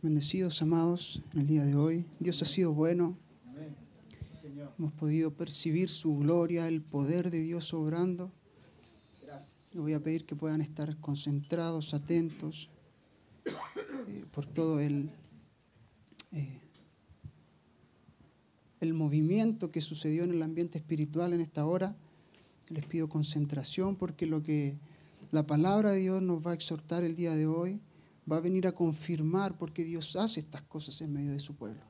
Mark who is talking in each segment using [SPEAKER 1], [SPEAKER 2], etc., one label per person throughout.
[SPEAKER 1] Bendecidos, amados, en el día de hoy. Dios ha sido bueno. Hemos podido percibir su gloria, el poder de Dios obrando. Les voy a pedir que puedan estar concentrados, atentos eh, por todo el, eh, el movimiento que sucedió en el ambiente espiritual en esta hora. Les pido concentración porque lo que la palabra de Dios nos va a exhortar el día de hoy va a venir a confirmar porque Dios hace estas cosas en medio de su pueblo.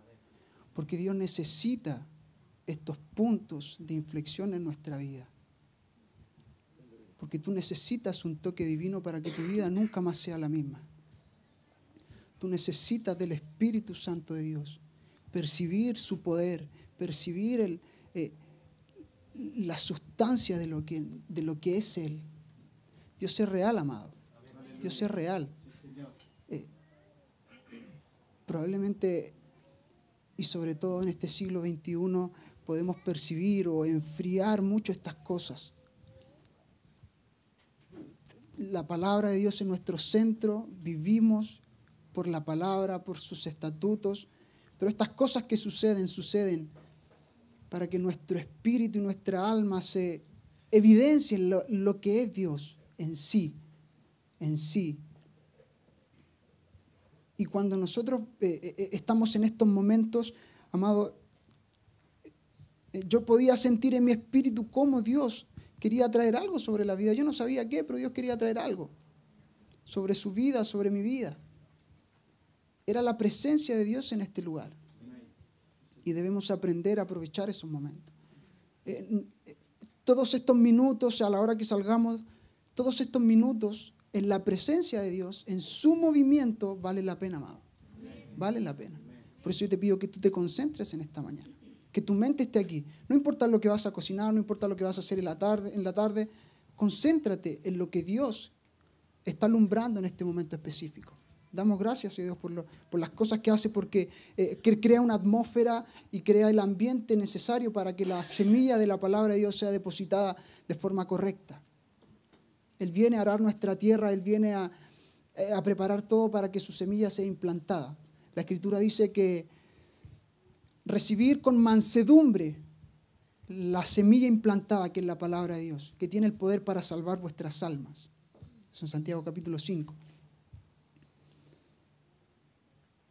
[SPEAKER 1] Porque Dios necesita estos puntos de inflexión en nuestra vida. Porque tú necesitas un toque divino para que tu vida nunca más sea la misma. Tú necesitas del Espíritu Santo de Dios, percibir su poder, percibir el, eh, la sustancia de lo, que, de lo que es Él. Dios es real, amado. Dios es real probablemente, y sobre todo en este siglo XXI, podemos percibir o enfriar mucho estas cosas. La palabra de Dios en nuestro centro, vivimos por la palabra, por sus estatutos, pero estas cosas que suceden, suceden para que nuestro espíritu y nuestra alma se evidencien lo, que es Dios en sí, en sí, y cuando nosotros eh, eh, estamos en estos momentos, amado, yo podía sentir en mi espíritu cómo Dios quería traer algo sobre la vida. Yo no sabía qué, pero Dios quería traer algo sobre su vida, sobre mi vida. Era la presencia de Dios en este lugar. Y debemos aprender a aprovechar esos momentos. todos estos minutos, a la hora que salgamos, todos estos minutos en la presencia de Dios, en su movimiento, vale la pena, amado. Vale la pena. Por eso yo te pido que tú te concentres en esta mañana. Que tu mente esté aquí. No importa lo que vas a cocinar, no importa lo que vas a hacer en la tarde, en la tarde concéntrate en lo que Dios está alumbrando en este momento específico. Damos gracias a Dios por, las cosas que hace, porque eh, crea una atmósfera y crea el ambiente necesario para que la semilla de la palabra de Dios sea depositada de forma correcta. Él viene a arar nuestra tierra, Él viene eh, a, preparar todo para que su semilla sea implantada. La escritura dice que recibir con mansedumbre la semilla implantada, que es la palabra de Dios, que tiene el poder para salvar vuestras almas. Eso en Santiago capítulo 5.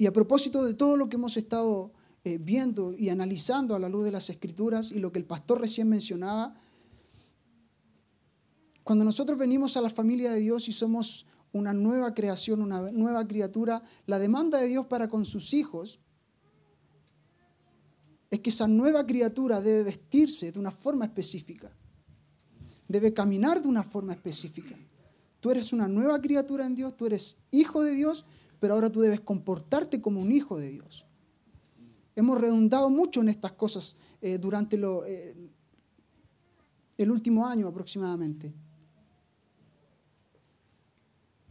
[SPEAKER 1] Y a propósito de todo lo que hemos estado eh, viendo y analizando a la luz de las escrituras y lo que el pastor recién mencionaba, cuando nosotros venimos a la familia de Dios y somos una nueva creación, una nueva criatura, la demanda de Dios para con sus hijos es que esa nueva criatura debe vestirse de una forma específica, debe caminar de una forma específica. Tú eres una nueva criatura en Dios, tú eres hijo de Dios, pero ahora tú debes comportarte como un hijo de Dios. Hemos redundado mucho en estas cosas eh, durante eh, el último año aproximadamente.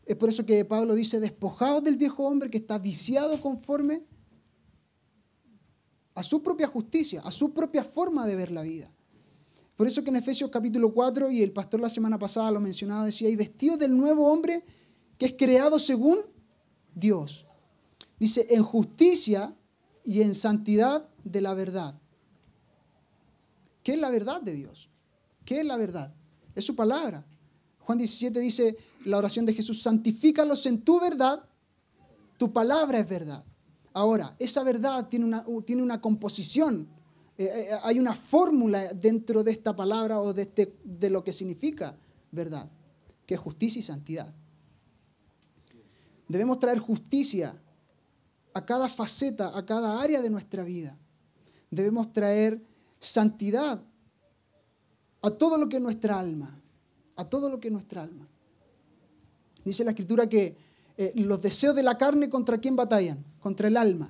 [SPEAKER 1] Es por eso que Pablo dice, despojados del viejo hombre que está viciado conforme a su propia justicia, a su propia forma de ver la vida. Por eso que en Efesios capítulo 4, y el pastor la semana pasada lo mencionaba, decía, y vestido del nuevo hombre que es creado según Dios. Dice, en justicia y en santidad de la verdad. ¿Qué es la verdad de Dios? ¿Qué es la verdad? Es su palabra. Juan 17 dice la oración de Jesús, santifícalos en tu verdad, tu palabra es verdad. Ahora, esa verdad tiene una, tiene una composición, eh, eh, hay una fórmula dentro de esta palabra o de, este, de lo que significa verdad, que es justicia y santidad. Debemos traer justicia a cada faceta, a cada área de nuestra vida. Debemos traer santidad a todo lo que es nuestra alma a todo lo que es nuestra alma. Dice la escritura que eh, los deseos de la carne contra quién batallan? Contra el alma.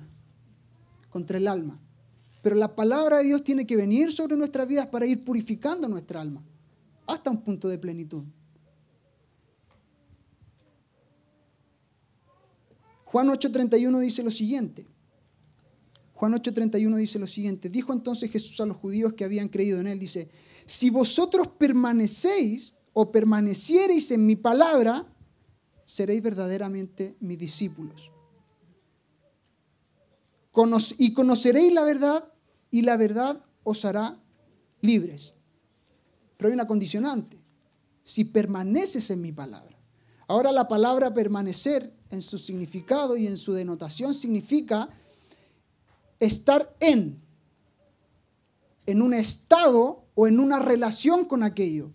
[SPEAKER 1] Contra el alma. Pero la palabra de Dios tiene que venir sobre nuestras vidas para ir purificando nuestra alma hasta un punto de plenitud. Juan 8:31 dice lo siguiente. Juan 8:31 dice lo siguiente, dijo entonces Jesús a los judíos que habían creído en él, dice, si vosotros permanecéis o permaneciereis en mi palabra, seréis verdaderamente mis discípulos. y conoceréis la verdad y la verdad os hará libres. Pero hay una condicionante, si permaneces en mi palabra. Ahora la palabra permanecer en su significado y en su denotación significa estar en, en un estado o en una relación con aquello.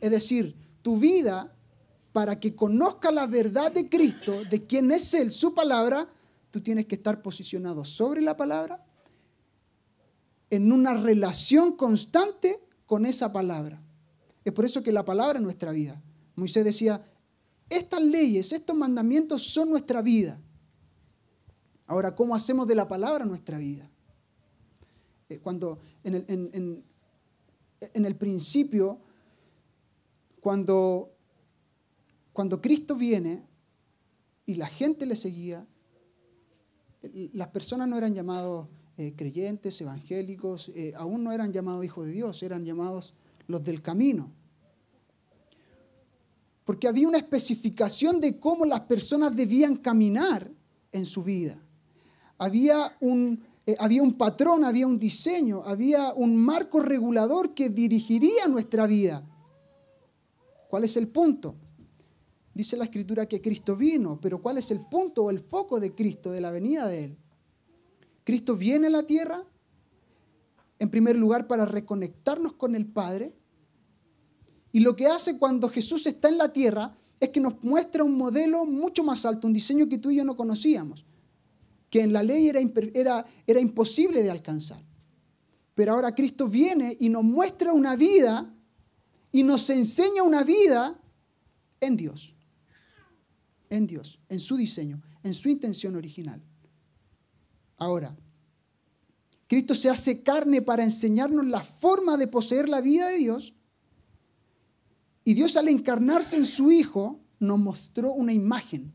[SPEAKER 1] Es decir, tu vida, para que conozca la verdad de Cristo, de quién es Él, su palabra, tú tienes que estar posicionado sobre la palabra, en una relación constante con esa palabra. Es por eso que la palabra es nuestra vida. Moisés decía, estas leyes, estos mandamientos son nuestra vida. Ahora, ¿cómo hacemos de la palabra nuestra vida? Eh, cuando en el, en el principio cuando, cuando Cristo viene y la gente le seguía, las personas no eran llamados eh, creyentes, evangélicos, eh, aún no eran llamados hijos de Dios, eran llamados los del camino. Porque había una especificación de cómo las personas debían caminar en su vida. Había un, eh, había un patrón, había un diseño, había un marco regulador que dirigiría nuestra vida. ¿Cuál es el punto? Dice la escritura que Cristo vino, pero ¿cuál es el punto o el foco de Cristo, de la venida de Él? Cristo viene a la tierra, en primer lugar, para reconectarnos con el Padre. Y lo que hace cuando Jesús está en la tierra es que nos muestra un modelo mucho más alto, un diseño que tú y yo no conocíamos, que en la ley era, era, era imposible de alcanzar. Pero ahora Cristo viene y nos muestra una vida y nos enseña una vida en Dios. En Dios, en su diseño, en su intención original. Ahora, Cristo se hace carne para enseñarnos la forma de poseer la vida de Dios. Y Dios al encarnarse en su Hijo nos mostró una imagen.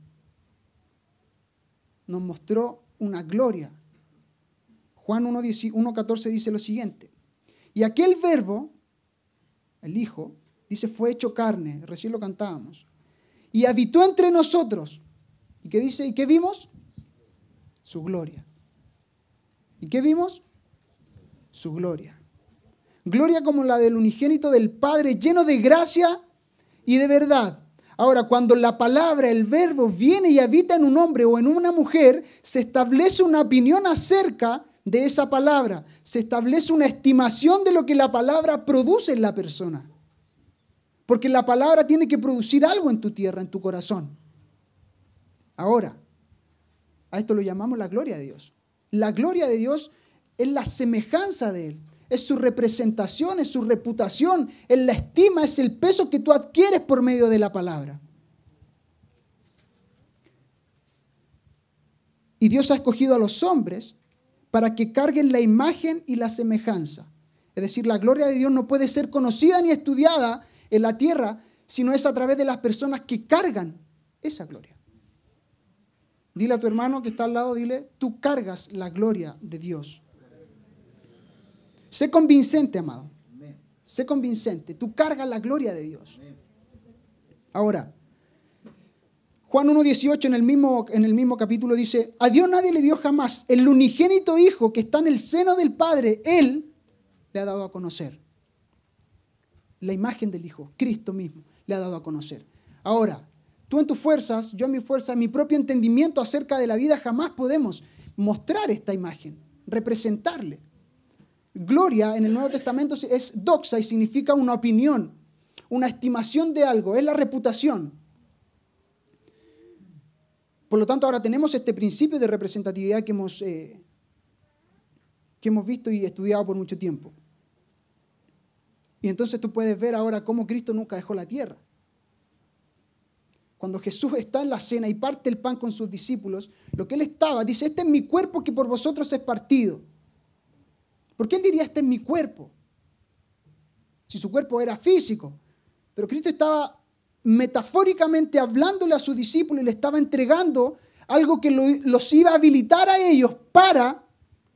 [SPEAKER 1] Nos mostró una gloria. Juan 1.14 dice lo siguiente. Y aquel verbo, el Hijo, dice, fue hecho carne, recién lo cantábamos, y habitó entre nosotros. ¿Y qué dice? ¿Y qué vimos? Su gloria. ¿Y qué vimos? Su gloria. Gloria como la del unigénito del Padre, lleno de gracia y de verdad. Ahora, cuando la palabra, el verbo, viene y habita en un hombre o en una mujer, se establece una opinión acerca de esa palabra. Se establece una estimación de lo que la palabra produce en la persona. Porque la palabra tiene que producir algo en tu tierra, en tu corazón. Ahora, a esto lo llamamos la gloria de Dios. La gloria de Dios es la semejanza de Él, es su representación, es su reputación, es la estima, es el peso que tú adquieres por medio de la palabra. Y Dios ha escogido a los hombres para que carguen la imagen y la semejanza. Es decir, la gloria de Dios no puede ser conocida ni estudiada en la tierra, sino es a través de las personas que cargan esa gloria. Dile a tu hermano que está al lado, dile, tú cargas la gloria de Dios. Sé convincente, amado. Sé convincente. Tú cargas la gloria de Dios. Ahora, Juan 1.18 en, el mismo, en el mismo capítulo dice, a Dios nadie le vio jamás. El unigénito Hijo que está en el seno del Padre, Él le ha dado a conocer. La imagen del Hijo, Cristo mismo, le ha dado a conocer. Ahora, tú en tus fuerzas, yo en mi fuerza, mi propio entendimiento acerca de la vida, jamás podemos mostrar esta imagen, representarle. Gloria en el Nuevo Testamento es doxa y significa una opinión, una estimación de algo, es la reputación. Por lo tanto, ahora tenemos este principio de representatividad que hemos, eh, que hemos visto y estudiado por mucho tiempo. Y entonces tú puedes ver ahora cómo Cristo nunca dejó la tierra. Cuando Jesús está en la cena y parte el pan con sus discípulos, lo que él estaba, dice, este es mi cuerpo que por vosotros es partido. ¿Por qué él diría, este es mi cuerpo? Si su cuerpo era físico. Pero Cristo estaba metafóricamente hablándole a sus discípulos y le estaba entregando algo que los iba a habilitar a ellos para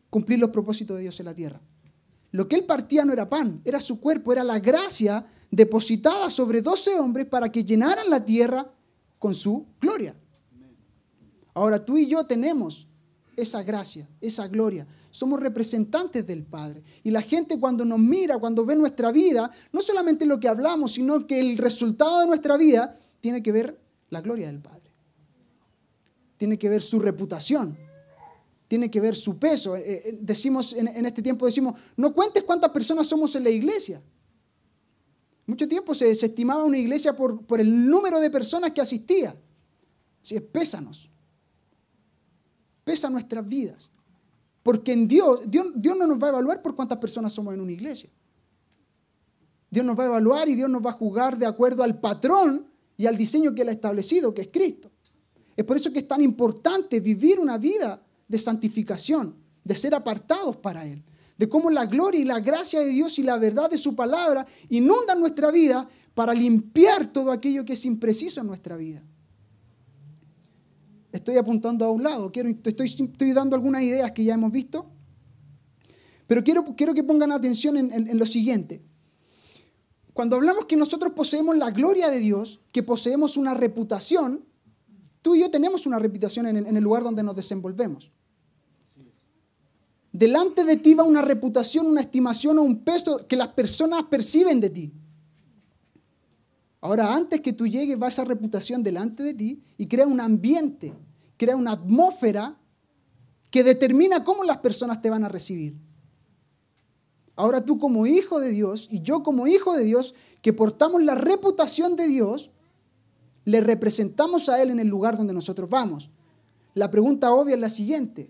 [SPEAKER 1] cumplir los propósitos de Dios en la tierra. Lo que él partía no era pan, era su cuerpo, era la gracia depositada sobre doce hombres para que llenaran la tierra con su gloria. Ahora tú y yo tenemos esa gracia, esa gloria. Somos representantes del Padre. Y la gente cuando nos mira, cuando ve nuestra vida, no solamente lo que hablamos, sino que el resultado de nuestra vida tiene que ver la gloria del Padre. Tiene que ver su reputación. Tiene que ver su peso. Eh, eh, decimos en, este tiempo, decimos, no cuentes cuántas personas somos en la iglesia. Mucho tiempo se, estimaba una iglesia por, por, el número de personas que asistía. Sí, pésanos. Pesa nuestras vidas. Porque en Dios, Dios, Dios no nos va a evaluar por cuántas personas somos en una iglesia. Dios nos va a evaluar y Dios nos va a juzgar de acuerdo al patrón y al diseño que Él ha establecido, que es Cristo. Es por eso que es tan importante vivir una vida de santificación, de ser apartados para Él, de cómo la gloria y la gracia de Dios y la verdad de su palabra inundan nuestra vida para limpiar todo aquello que es impreciso en nuestra vida. Estoy apuntando a un lado, quiero, estoy, estoy dando algunas ideas que ya hemos visto, pero quiero, quiero que pongan atención en lo siguiente. Cuando hablamos que nosotros poseemos la gloria de Dios, que poseemos una reputación, tú y yo tenemos una reputación en, el lugar donde nos desenvolvemos. Delante de ti va una reputación, una estimación o un peso que las personas perciben de ti. Ahora, antes que tú llegues, va esa reputación delante de ti y crea un ambiente, crea una atmósfera que determina cómo las personas te van a recibir. Ahora tú como hijo de Dios y yo como hijo de Dios, que portamos la reputación de Dios, le representamos a Él en el lugar donde nosotros vamos. La pregunta obvia es la siguiente.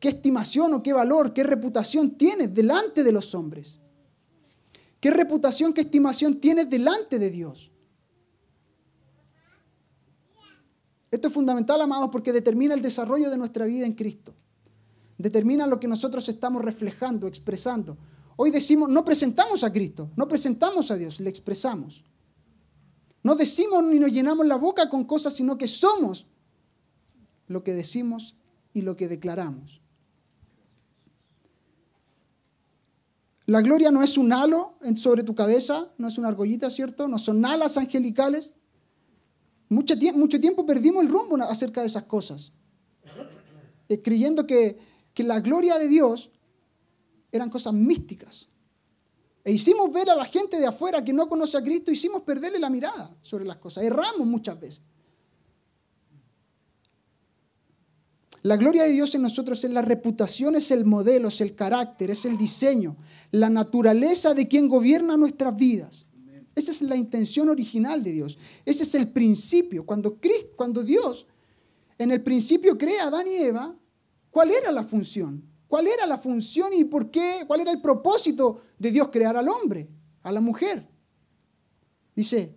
[SPEAKER 1] ¿Qué estimación o qué valor, qué reputación tienes delante de los hombres? ¿Qué reputación, qué estimación tienes delante de Dios? Esto es fundamental, amados, porque determina el desarrollo de nuestra vida en Cristo determina lo que nosotros estamos reflejando, expresando. Hoy decimos, no presentamos a Cristo, no presentamos a Dios, le expresamos. No decimos ni nos llenamos la boca con cosas, sino que somos lo que decimos y lo que declaramos. La gloria no es un halo sobre tu cabeza, no es una argollita, ¿cierto? No son alas angelicales. Mucho, tiempo perdimos el rumbo acerca de esas cosas, eh, creyendo que que la gloria de Dios eran cosas místicas. E hicimos ver a la gente de afuera que no conoce a Cristo, hicimos perderle la mirada sobre las cosas. Erramos muchas veces. La gloria de Dios en nosotros es la reputación, es el modelo, es el carácter, es el diseño, la naturaleza de quien gobierna nuestras vidas. Esa es la intención original de Dios. Ese es el principio. Cuando, Cristo, cuando Dios en el principio crea a Adán y Eva, ¿Cuál era la función? ¿Cuál era la función y por qué? ¿Cuál era el propósito de Dios crear al hombre, a la mujer? Dice,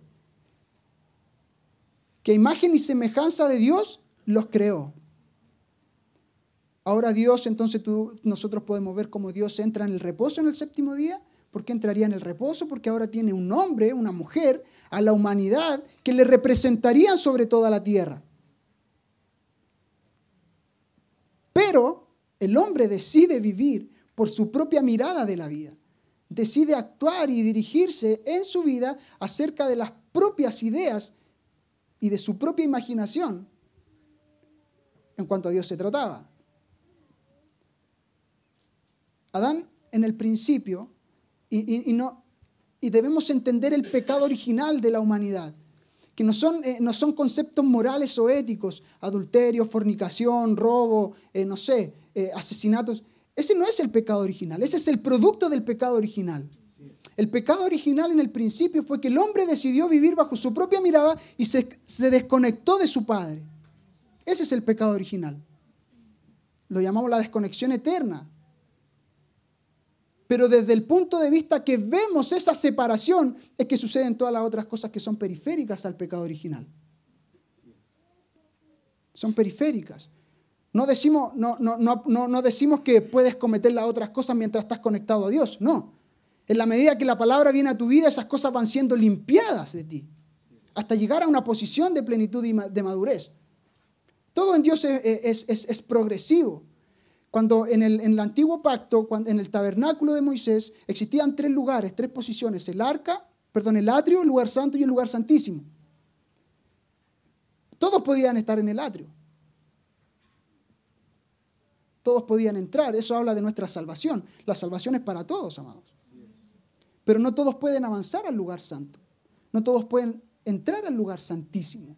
[SPEAKER 1] que imagen y semejanza de Dios los creó. Ahora Dios, entonces tú, nosotros podemos ver cómo Dios entra en el reposo en el séptimo día. ¿Por qué entraría en el reposo? Porque ahora tiene un hombre, una mujer, a la humanidad que le representarían sobre toda la tierra. Pero el hombre decide vivir por su propia mirada de la vida. Decide actuar y dirigirse en su vida acerca de las propias ideas y de su propia imaginación en cuanto a Dios se trataba. Adán en el principio, y, no, y debemos entender el pecado original de la humanidad que no son, eh, no son conceptos morales o éticos, adulterio, fornicación, robo, eh, no sé, eh, asesinatos. Ese no es el pecado original, ese es el producto del pecado original. El pecado original en el principio fue que el hombre decidió vivir bajo su propia mirada y se, se desconectó de su padre. Ese es el pecado original. Lo llamamos la desconexión eterna pero desde el punto de vista que vemos esa separación es que suceden todas las otras cosas que son periféricas al pecado original. Son periféricas. No decimos, no, no, no, no decimos que puedes cometer las otras cosas mientras estás conectado a Dios. No. En la medida que la palabra viene a tu vida, esas cosas van siendo limpiadas de ti. Hasta llegar a una posición de plenitud y de madurez. Todo en Dios es, es progresivo. Cuando en el, antiguo pacto, en el tabernáculo de Moisés, existían tres lugares, tres posiciones, el arca, perdón, el atrio, el lugar santo y el lugar santísimo. Todos podían estar en el atrio. Todos podían entrar. Eso habla de nuestra salvación. La salvación es para todos, amados. Pero no todos pueden avanzar al lugar santo. No todos pueden entrar al lugar santísimo.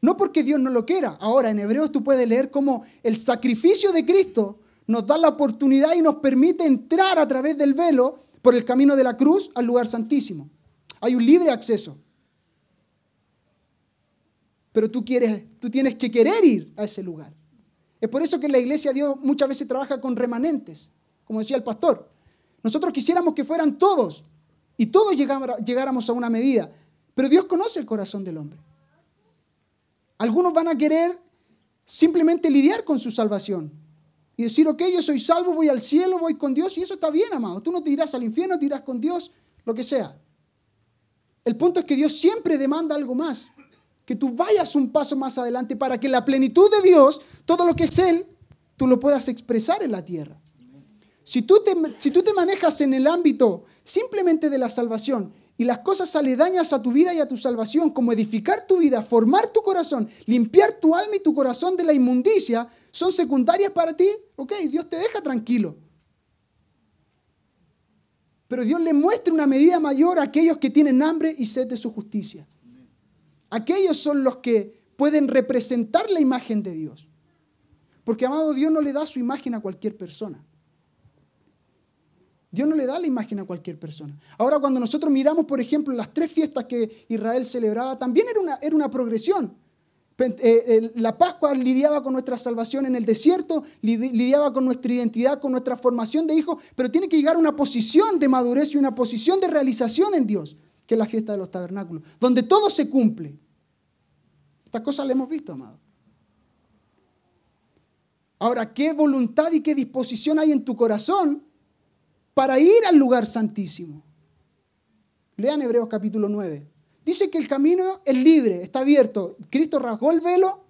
[SPEAKER 1] No porque Dios no lo quiera. Ahora, en Hebreos tú puedes leer cómo el sacrificio de Cristo nos da la oportunidad y nos permite entrar a través del velo por el camino de la cruz al lugar santísimo. Hay un libre acceso. Pero tú, quieres, tú tienes que querer ir a ese lugar. Es por eso que la iglesia Dios muchas veces trabaja con remanentes, como decía el pastor. Nosotros quisiéramos que fueran todos y todos llegáramos a una medida, pero Dios conoce el corazón del hombre. Algunos van a querer simplemente lidiar con su salvación y decir, ok, yo soy salvo, voy al cielo, voy con Dios, y eso está bien, amado. Tú no te irás al infierno, te irás con Dios, lo que sea. El punto es que Dios siempre demanda algo más, que tú vayas un paso más adelante para que la plenitud de Dios, todo lo que es Él, tú lo puedas expresar en la tierra. Si tú te, si tú te manejas en el ámbito simplemente de la salvación y las cosas aledañas a tu vida y a tu salvación, como edificar tu vida, formar tu corazón, limpiar tu alma y tu corazón de la inmundicia, son secundarias para ti, ok, Dios te deja tranquilo. Pero Dios le muestra una medida mayor a aquellos que tienen hambre y sed de su justicia. Aquellos son los que pueden representar la imagen de Dios. Porque, amado, Dios no le da su imagen a cualquier persona. Dios no le da la imagen a cualquier persona. Ahora, cuando nosotros miramos, por ejemplo, las tres fiestas que Israel celebraba, también era una, era una progresión. Eh, la Pascua lidiaba con nuestra salvación en el desierto, lidiaba con nuestra identidad, con nuestra formación de hijos, pero tiene que llegar a una posición de madurez y una posición de realización en Dios, que es la fiesta de los tabernáculos, donde todo se cumple. Estas cosas las hemos visto, amado. Ahora, ¿qué voluntad y qué disposición hay en tu corazón para ir al lugar santísimo. Lean Hebreos capítulo 9. Dice que el camino es libre, está abierto. Cristo rasgó el velo,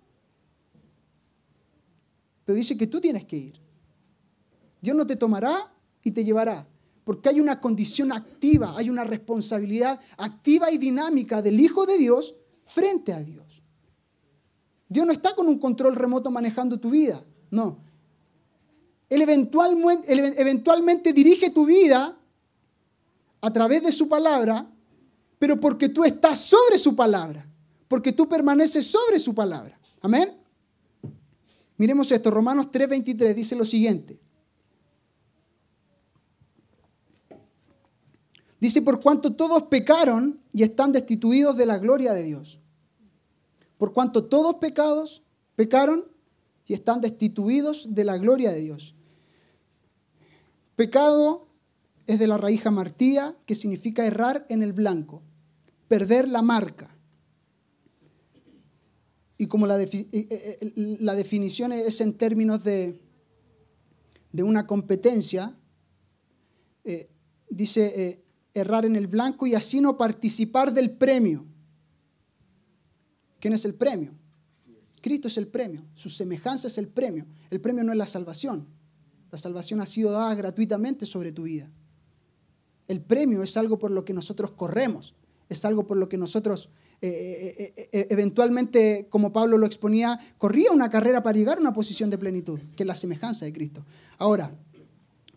[SPEAKER 1] pero dice que tú tienes que ir. Dios no te tomará y te llevará, porque hay una condición activa, hay una responsabilidad activa y dinámica del Hijo de Dios frente a Dios. Dios no está con un control remoto manejando tu vida, no. Él eventualmente, dirige tu vida a través de su palabra, pero porque tú estás sobre su palabra, porque tú permaneces sobre su palabra. Amén. Miremos esto, Romanos 3:23 dice lo siguiente. Dice, por cuanto todos pecaron y están destituidos de la gloria de Dios. Por cuanto todos pecados pecaron y están destituidos de la gloria de Dios. Pecado es de la raíz martía, que significa errar en el blanco, perder la marca. Y como la, eh, eh, eh, la definición es en términos de, de una competencia, dice errar en el blanco y así no participar del premio. ¿Quién es el premio? Cristo es el premio, su semejanza es el premio. El premio no es la salvación, la salvación ha sido dada gratuitamente sobre tu vida. El premio es algo por lo que nosotros corremos, es algo por lo que nosotros eh, eh, eh, eventualmente, como Pablo lo exponía, corría una carrera para llegar a una posición de plenitud, que es la semejanza de Cristo. Ahora,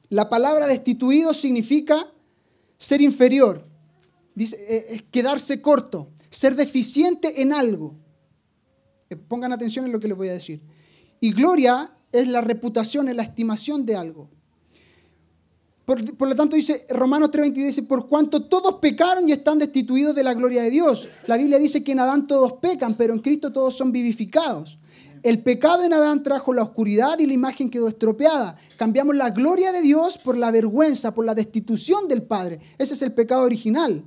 [SPEAKER 1] la palabra destituido significa ser inferior, quedarse corto, ser deficiente en algo. Pongan atención en lo que les voy a decir. Y gloria es la reputación, es la estimación de algo. Por, lo tanto dice Romanos 3:22, dice, por cuanto todos pecaron y están destituidos de la gloria de Dios. La Biblia dice que en Adán todos pecan, pero en Cristo todos son vivificados. El pecado en Adán trajo la oscuridad y la imagen quedó estropeada. Cambiamos la gloria de Dios por la vergüenza, por la destitución del Padre. Ese es el pecado original.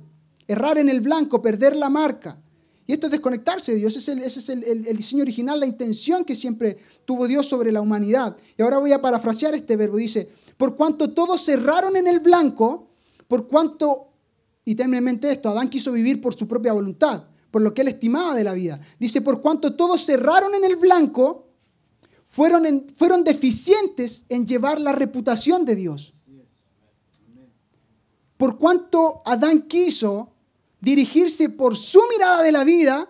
[SPEAKER 1] Errar en el blanco, perder la marca. Y esto es desconectarse de Dios, ese es, el, diseño original, la intención que siempre tuvo Dios sobre la humanidad. Y ahora voy a parafrasear este verbo, dice, por cuanto todos cerraron en el blanco, por cuanto, y mente esto, Adán quiso vivir por su propia voluntad, por lo que él estimaba de la vida. Dice, por cuanto todos cerraron en el blanco, fueron, fueron deficientes en llevar la reputación de Dios. Por cuanto Adán quiso dirigirse por su mirada de la vida,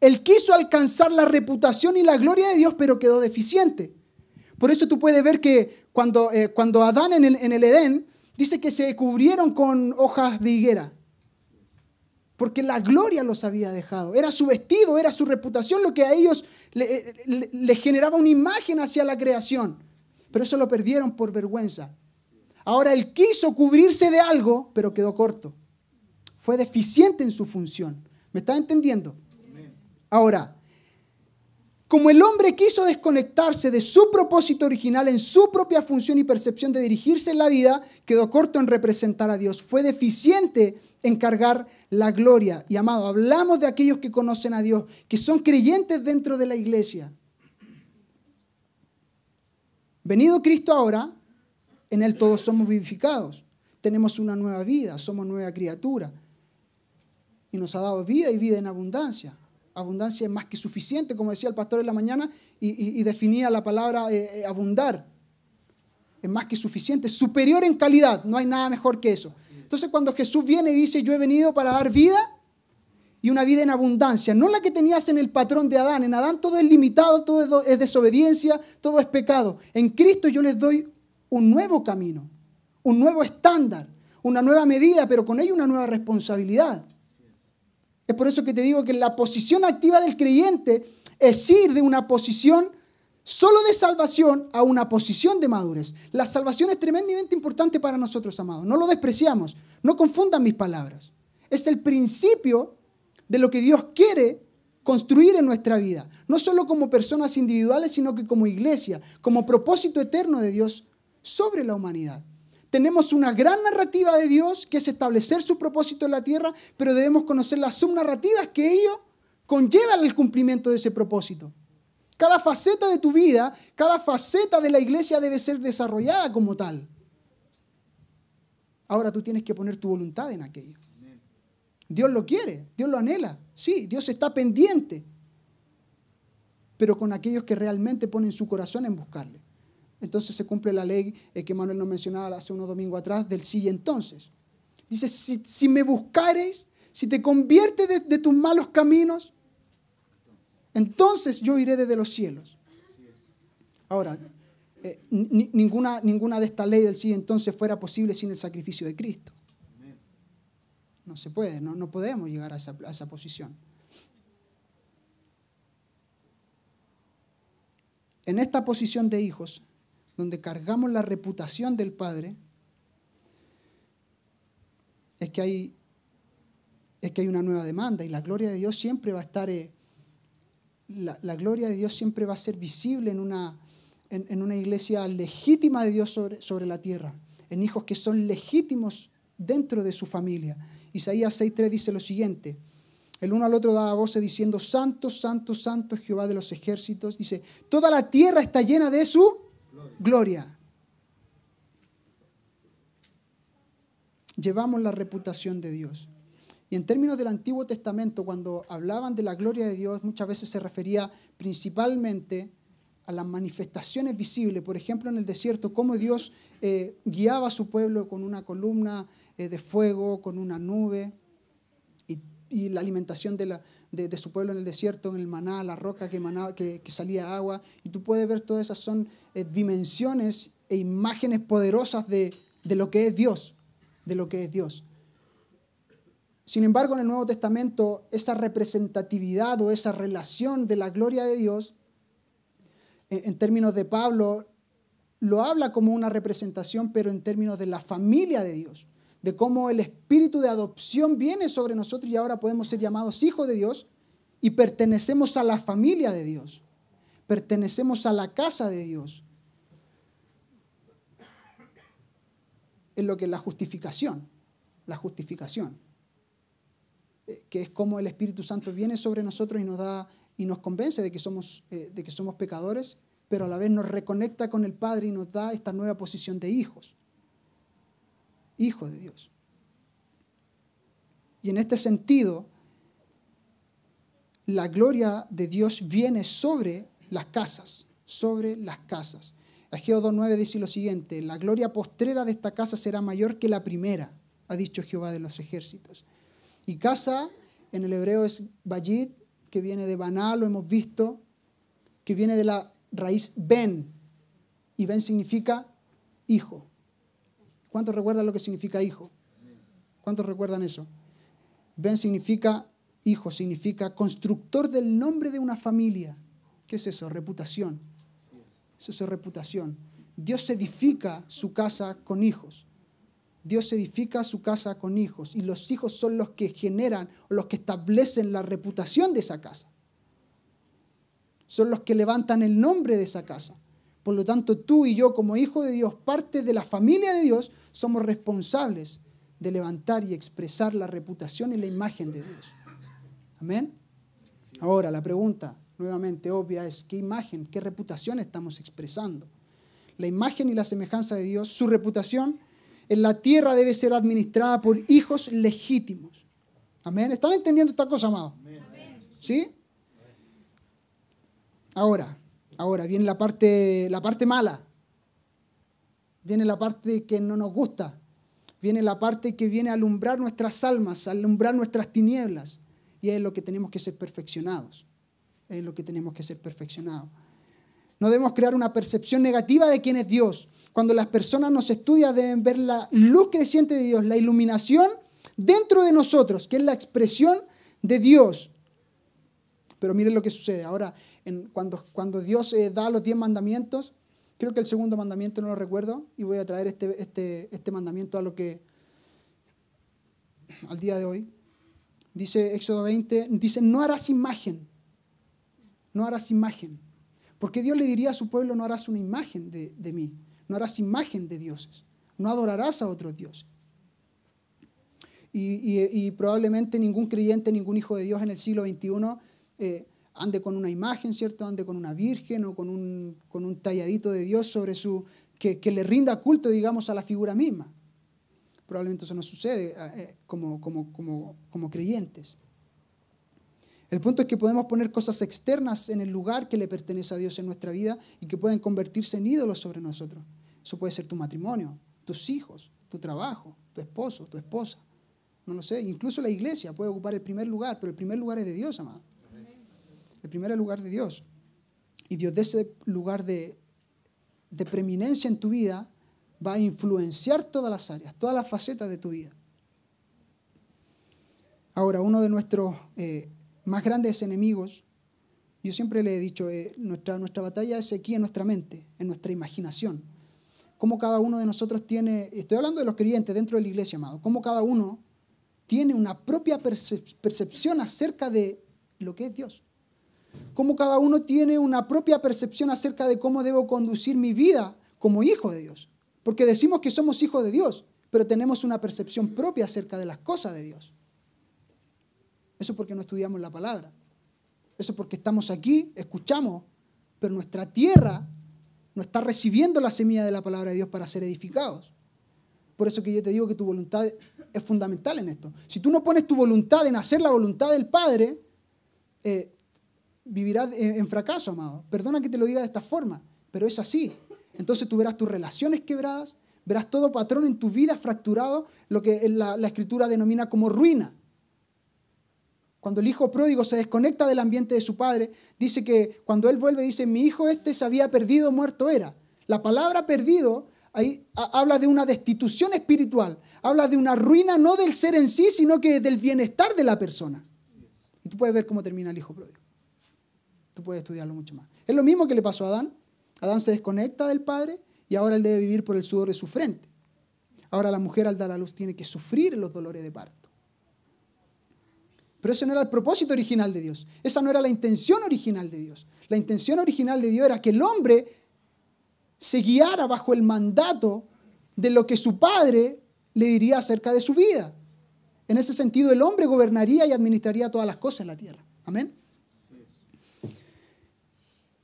[SPEAKER 1] él quiso alcanzar la reputación y la gloria de Dios, pero quedó deficiente. Por eso tú puedes ver que cuando, eh, cuando Adán en el, en el Edén dice que se cubrieron con hojas de higuera porque la gloria los había dejado. Era su vestido, era su reputación lo que a ellos les generaba una imagen hacia la creación. Pero eso lo perdieron por vergüenza. Ahora él quiso cubrirse de algo, pero quedó corto. Fue deficiente en su función. ¿Me está entendiendo? Ahora, como el hombre quiso desconectarse de su propósito original en su propia función y percepción de dirigirse en la vida, quedó corto en representar a Dios. Fue deficiente en cargar la gloria. Y amado, hablamos de aquellos que conocen a Dios, que son creyentes dentro de la iglesia. Venido Cristo ahora, en Él todos somos vivificados. Tenemos una nueva vida, somos nueva criatura. Y nos ha dado vida y vida en abundancia abundancia es más que suficiente, como decía el pastor en la mañana, y, definía la palabra eh, eh, abundar. Es más que suficiente, superior en calidad, no hay nada mejor que eso. Entonces cuando Jesús viene y dice, yo he venido para dar vida y una vida en abundancia, no la que tenías en el patrón de Adán, en Adán todo es limitado, todo es desobediencia, todo es pecado. En Cristo yo les doy un nuevo camino, un nuevo estándar, una nueva medida, pero con ello una nueva responsabilidad. Es por eso que te digo que la posición activa del creyente es ir de una posición solo de salvación a una posición de madurez. La salvación es tremendamente importante para nosotros, amados. No lo despreciamos. No confundan mis palabras. Es el principio de lo que Dios quiere construir en nuestra vida. No solo como personas individuales, sino que como iglesia, como propósito eterno de Dios sobre la humanidad. Tenemos una gran narrativa de Dios, que es establecer su propósito en la tierra, pero debemos conocer las subnarrativas que ello conllevan al cumplimiento de ese propósito. Cada faceta de tu vida, cada faceta de la iglesia debe ser desarrollada como tal. Ahora tú tienes que poner tu voluntad en aquello. Dios lo quiere, Dios lo anhela. Sí, Dios está pendiente, pero con aquellos que realmente ponen su corazón en buscarle entonces se cumple la ley eh, que Manuel nos mencionaba hace unos domingos atrás del sí y entonces. Dice, si, me buscareis, si te conviertes de, tus malos caminos, entonces yo iré desde los cielos. Ahora, eh, ninguna, ninguna de esta ley del sí entonces fuera posible sin el sacrificio de Cristo. No se puede, no, no podemos llegar a esa, a esa posición. En esta posición de hijos, donde cargamos la reputación del Padre, es que hay, es que hay una nueva demanda y la gloria de Dios siempre va a estar, eh, la, gloria de Dios siempre va a ser visible en una, en, una iglesia legítima de Dios sobre, sobre la tierra, en hijos que son legítimos dentro de su familia. Isaías 6.3 dice lo siguiente, el uno al otro daba voces diciendo, Santo, Santo, Santo Jehová de los ejércitos. Dice, toda la tierra está llena de su gloria. Llevamos la reputación de Dios. Y en términos del Antiguo Testamento, cuando hablaban de la gloria de Dios, muchas veces se refería principalmente a las manifestaciones visibles. Por ejemplo, en el desierto, cómo Dios eh, guiaba a su pueblo con una columna eh, de fuego, con una nube, y la alimentación de la, de, su pueblo en el desierto, en el maná, la roca que, que, salía agua. Y tú puedes ver todas esas son eh, dimensiones e imágenes poderosas de, de lo que es Dios, de lo que es Dios. Sin embargo, en el Nuevo Testamento, esa representatividad o esa relación de la gloria de Dios, en, términos de Pablo, lo habla como una representación, pero en términos de la familia de Dios de cómo el espíritu de adopción viene sobre nosotros y ahora podemos ser llamados hijos de Dios y pertenecemos a la familia de Dios, pertenecemos a la casa de Dios. Es lo que es la justificación, la justificación, eh, que es como el Espíritu Santo viene sobre nosotros y nos da y nos convence de que somos, eh, de que somos pecadores, pero a la vez nos reconecta con el Padre y nos da esta nueva posición de hijos hijo de Dios. Y en este sentido, la gloria de Dios viene sobre las casas, sobre las casas. Ageo 2.9 dice lo siguiente, la gloria postrera de esta casa será mayor que la primera, ha dicho Jehová de los ejércitos. Y casa en el hebreo es bayit, que viene de baná, lo hemos visto, que viene de la raíz ben, y ben significa hijo. ¿Cuántos recuerdan lo que significa hijo? ¿Cuántos recuerdan eso? Ben significa hijo, significa constructor del nombre de una familia. ¿Qué es eso? Reputación. Eso es reputación. Dios edifica su casa con hijos. Dios edifica su casa con hijos y los hijos son los que generan o los que establecen la reputación de esa casa. Son los que levantan el nombre de esa casa. Por lo tanto, tú y yo como hijo de Dios, parte de la familia de Dios, somos responsables de levantar y expresar la reputación y la imagen de Dios. Amén. Ahora, la pregunta nuevamente obvia es, ¿qué imagen, qué reputación estamos expresando? La imagen y la semejanza de Dios, su reputación en la tierra debe ser administrada por hijos legítimos. Amén. ¿Están entendiendo esta cosa, amado? ¿Sí? Ahora, ahora viene la parte, la parte mala. Viene la parte que no nos gusta. Viene la parte que viene a alumbrar nuestras almas, a alumbrar nuestras tinieblas. Y es lo que tenemos que ser perfeccionados. Es lo que tenemos que ser perfeccionados. No debemos crear una percepción negativa de quién es Dios. Cuando las personas nos estudian deben ver la luz creciente de Dios, la iluminación dentro de nosotros, que es la expresión de Dios. Pero miren lo que sucede. Ahora, cuando, Dios eh, da los diez mandamientos, creo que el segundo mandamiento no lo recuerdo, y voy a traer este, este, este mandamiento a lo que, al día de hoy. Dice Éxodo 20, dice, no harás imagen, no harás imagen. Porque Dios le diría a su pueblo, no harás una imagen de, mí no harás imagen de dioses, no adorarás a otros dioses. Y, probablemente ningún creyente, ningún hijo de Dios en el siglo XXI ande con una imagen, ¿cierto? Ande con una virgen o con un, con un talladito de Dios sobre su, que, le rinda culto, digamos, a la figura misma. Probablemente eso no sucede eh, eh, como, como, como, como creyentes. El punto es que podemos poner cosas externas en el lugar que le pertenece a Dios en nuestra vida y que pueden convertirse en ídolos sobre nosotros. Eso puede ser tu matrimonio, tus hijos, tu trabajo, tu esposo, tu esposa. No lo sé. Incluso la iglesia puede ocupar el primer lugar, pero el primer lugar es de Dios, amado. El primer lugar de Dios. Y Dios de ese lugar de, preeminencia en tu vida va a influenciar todas las áreas, todas las facetas de tu vida. Ahora, uno de nuestros eh, más grandes enemigos, yo siempre le he dicho, eh, nuestra, nuestra batalla es aquí en nuestra mente, en nuestra imaginación. Cómo cada uno de nosotros tiene, estoy hablando de los creyentes dentro de la iglesia, amado, cómo cada uno tiene una propia percepción acerca de lo que es Dios. Cómo cada uno tiene una propia percepción acerca de cómo debo conducir mi vida como hijo de Dios. Porque decimos que somos hijos de Dios, pero tenemos una percepción propia acerca de las cosas de Dios. Eso es porque no estudiamos la palabra. Eso es porque estamos aquí, escuchamos, pero nuestra tierra no está recibiendo la semilla de la palabra de Dios para ser edificados. Por eso que yo te digo que tu voluntad es fundamental en esto. Si tú no pones tu voluntad en hacer la voluntad del Padre, eh, vivirás en fracaso, amado. Perdona que te lo diga de esta forma, pero es así. Entonces tú verás tus relaciones quebradas, verás todo patrón en tu vida fracturado, lo que la escritura denomina como ruina. Cuando el hijo pródigo se desconecta del ambiente de su padre, dice que cuando él vuelve dice, mi hijo este se había perdido, muerto era. La palabra perdido ahí habla de una destitución espiritual, habla de una ruina no del ser en sí, sino que del bienestar de la persona. Y tú puedes ver cómo termina el hijo pródigo. Tú puedes estudiarlo mucho más. Es lo mismo que le pasó a Adán. Adán se desconecta del padre y ahora él debe vivir por el sudor de su frente. Ahora la mujer al dar a luz tiene que sufrir los dolores de parto. Pero ese no era el propósito original de Dios. Esa no era la intención original de Dios. La intención original de Dios era que el hombre se guiara bajo el mandato de lo que su padre le diría acerca de su vida. En ese sentido, el hombre gobernaría y administraría todas las cosas en la tierra. Amén.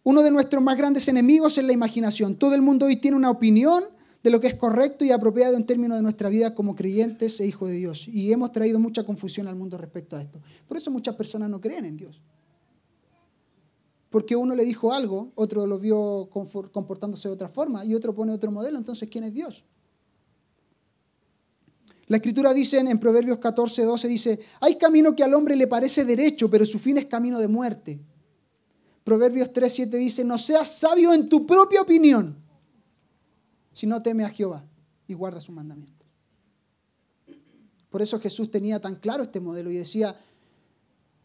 [SPEAKER 1] Uno de nuestros más grandes enemigos es la imaginación. Todo el mundo hoy tiene una opinión de lo que es correcto y apropiado en términos de nuestra vida como creyentes e hijos de Dios. Y hemos traído mucha confusión al mundo respecto a esto. Por eso muchas personas no creen en Dios. porque uno le dijo algo, otro lo vio comportándose de otra forma y otro pone otro modelo. Entonces, ¿quién es Dios? La escritura dice en Proverbios 14, 12, dice, hay camino que al hombre le parece derecho, pero su fin es camino de muerte. Proverbios 3, 7 dice, no seas sabio en tu propia opinión, si no teme a Jehová y guarda su mandamiento. Por eso Jesús tenía tan claro este modelo y decía,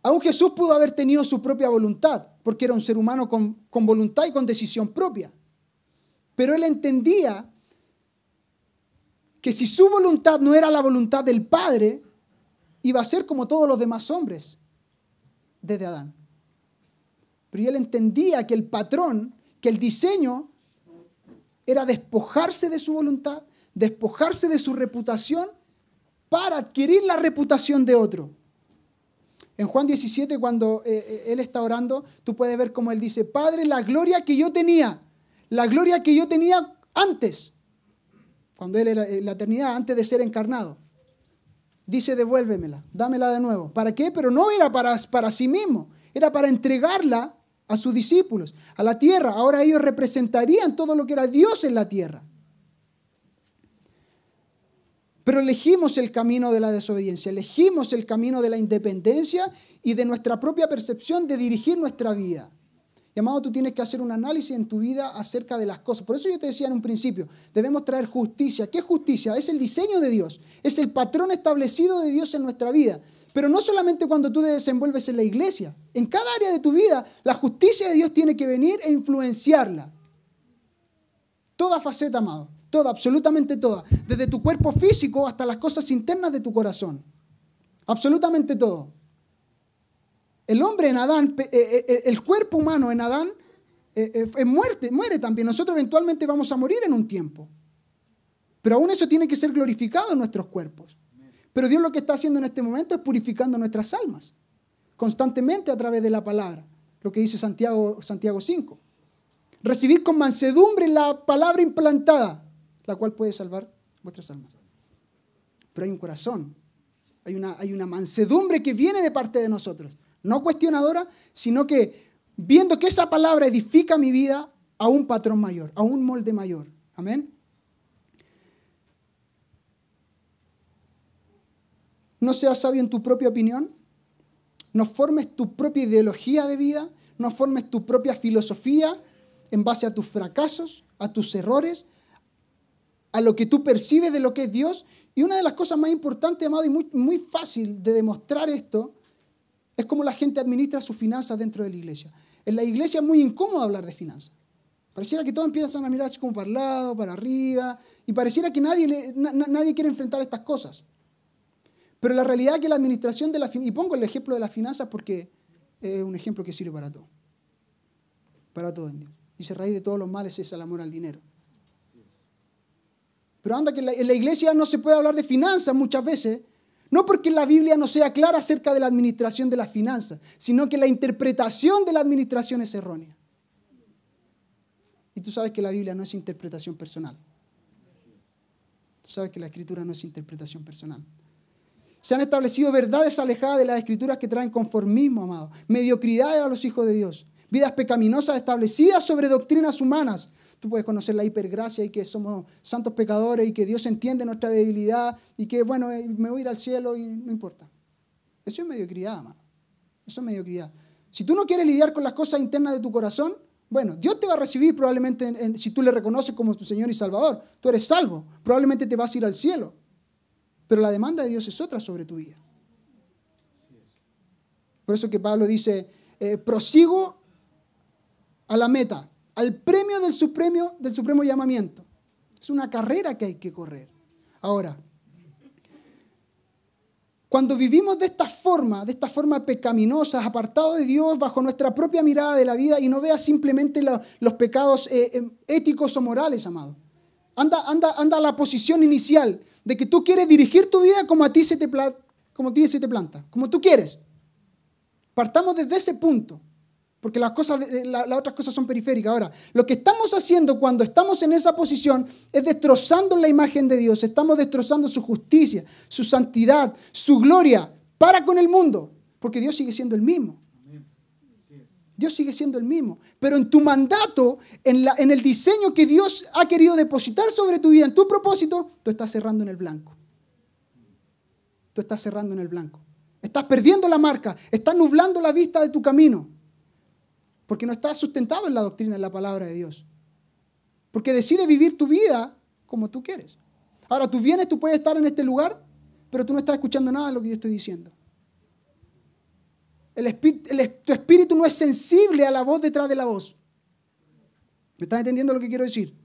[SPEAKER 1] aún Jesús pudo haber tenido su propia voluntad, porque era un ser humano con, con voluntad y con decisión propia. Pero él entendía que si su voluntad no era la voluntad del Padre, iba a ser como todos los demás hombres desde Adán. Pero él entendía que el patrón, que el diseño era despojarse de su voluntad, despojarse de su reputación para adquirir la reputación de otro. En Juan 17, cuando eh, eh, él está orando, tú puedes ver cómo él dice, Padre, la gloria que yo tenía, la gloria que yo tenía antes, cuando él era en la eternidad, antes de ser encarnado. Dice, devuélvemela, dámela de nuevo. ¿Para qué? Pero no era para, para sí mismo, era para entregarla a sus discípulos, a la tierra. Ahora ellos representarían todo lo que era Dios en la tierra. Pero elegimos el camino de la desobediencia, elegimos el camino de la independencia y de nuestra propia percepción de dirigir nuestra vida. Y amado, tú tienes que hacer un análisis en tu vida acerca de las cosas. Por eso yo te decía en un principio, debemos traer justicia. ¿Qué justicia? Es el diseño de Dios, es el patrón establecido de Dios en nuestra vida. Pero no solamente cuando tú te desenvuelves en la iglesia. En cada área de tu vida, la justicia de Dios tiene que venir e influenciarla. Toda faceta, amado. Toda, absolutamente toda. Desde tu cuerpo físico hasta las cosas internas de tu corazón. Absolutamente todo. El hombre en Adán, eh, eh, eh, el cuerpo humano en Adán, es muerte, muere también. Nosotros eventualmente vamos a morir en un tiempo. Pero aún eso tiene que ser glorificado en nuestros cuerpos. Pero Dios lo que está haciendo en este momento es purificando nuestras almas, constantemente a través de la palabra, lo que dice Santiago, Santiago 5. Recibid con mansedumbre la palabra implantada, la cual puede salvar vuestras almas. Pero hay un corazón, hay una, hay una mansedumbre que viene de parte de nosotros, no cuestionadora, sino que viendo que esa palabra edifica mi vida a un patrón mayor, a un molde mayor. Amén. No seas sabio en tu propia opinión, no formes tu propia ideología de vida, no formes tu propia filosofía en base a tus fracasos, a tus errores, a lo que tú percibes de lo que es Dios. Y una de las cosas más importantes, amado, y muy, fácil de demostrar esto, es cómo la gente administra sus finanzas dentro de la iglesia. En la iglesia es muy incómodo hablar de finanzas. Pareciera que todos empiezan a mirar así como para el lado, para arriba, y pareciera que nadie quiere enfrentar estas cosas. Pero la realidad es que la administración de la y pongo el ejemplo de las finanzas porque es un ejemplo que sirve para todo. Para todo en Dios. Dice, raíz de todos los males es el amor al dinero. Pero anda que en la iglesia no se puede hablar de finanzas muchas veces, no porque la Biblia no sea clara acerca de la administración de las finanzas, sino que la interpretación de la administración es errónea. Y tú sabes que la Biblia no es interpretación personal. Tú sabes que la escritura no es interpretación personal. Se han establecido verdades alejadas de las escrituras que traen conformismo, amado. Mediocridad a los hijos de Dios. Vidas pecaminosas establecidas sobre doctrinas humanas Tú puedes conocer la hipergracia y que somos santos pecadores y que Dios entiende nuestra debilidad y que, bueno, eh, me voy a ir al cielo y no importa. Eso es mediocridad, amado. Eso es mediocridad. Si tú no quieres lidiar con las cosas internas de tu corazón, bueno, Dios te va a recibir probablemente si tú le reconoces como tu Señor y Salvador. Tú eres salvo. Probablemente te vas a ir al cielo. Pero la demanda de Dios es otra sobre tu vida. Por eso que Pablo dice, eh, prosigo a la meta al premio del supremo, del supremo llamamiento. Es una carrera que hay que correr. Ahora, cuando vivimos de esta forma, de esta forma pecaminosa, apartados de Dios, bajo nuestra propia mirada de la vida y no veas simplemente los pecados eh, eh, éticos o morales, amado. Anda, anda, anda a la posición inicial de que tú quieres dirigir tu vida como a ti se te, como a ti se te planta, como tú quieres. Partamos desde ese punto porque las, cosas, las otras cosas son periféricas. Ahora, lo que estamos haciendo cuando estamos en esa posición es destrozando la imagen de Dios, estamos destrozando su justicia, su santidad, su gloria para con el mundo, porque Dios sigue siendo el mismo. Dios sigue siendo el mismo. Pero en tu mandato, en, la, en el diseño que Dios ha querido depositar sobre tu vida, en tu propósito, tú estás cerrando en el blanco. Tú estás cerrando en el blanco. Estás perdiendo la marca, estás nublando la vista de tu camino. Porque no estás sustentado en la doctrina, en la palabra de Dios. Porque decide vivir tu vida como tú quieres. Ahora, tú vienes, tú puedes estar en este lugar, pero tú no estás escuchando nada de lo que yo estoy diciendo. El tu espíritu no es sensible a la voz detrás de la voz. ¿Me estás entendiendo lo que quiero decir?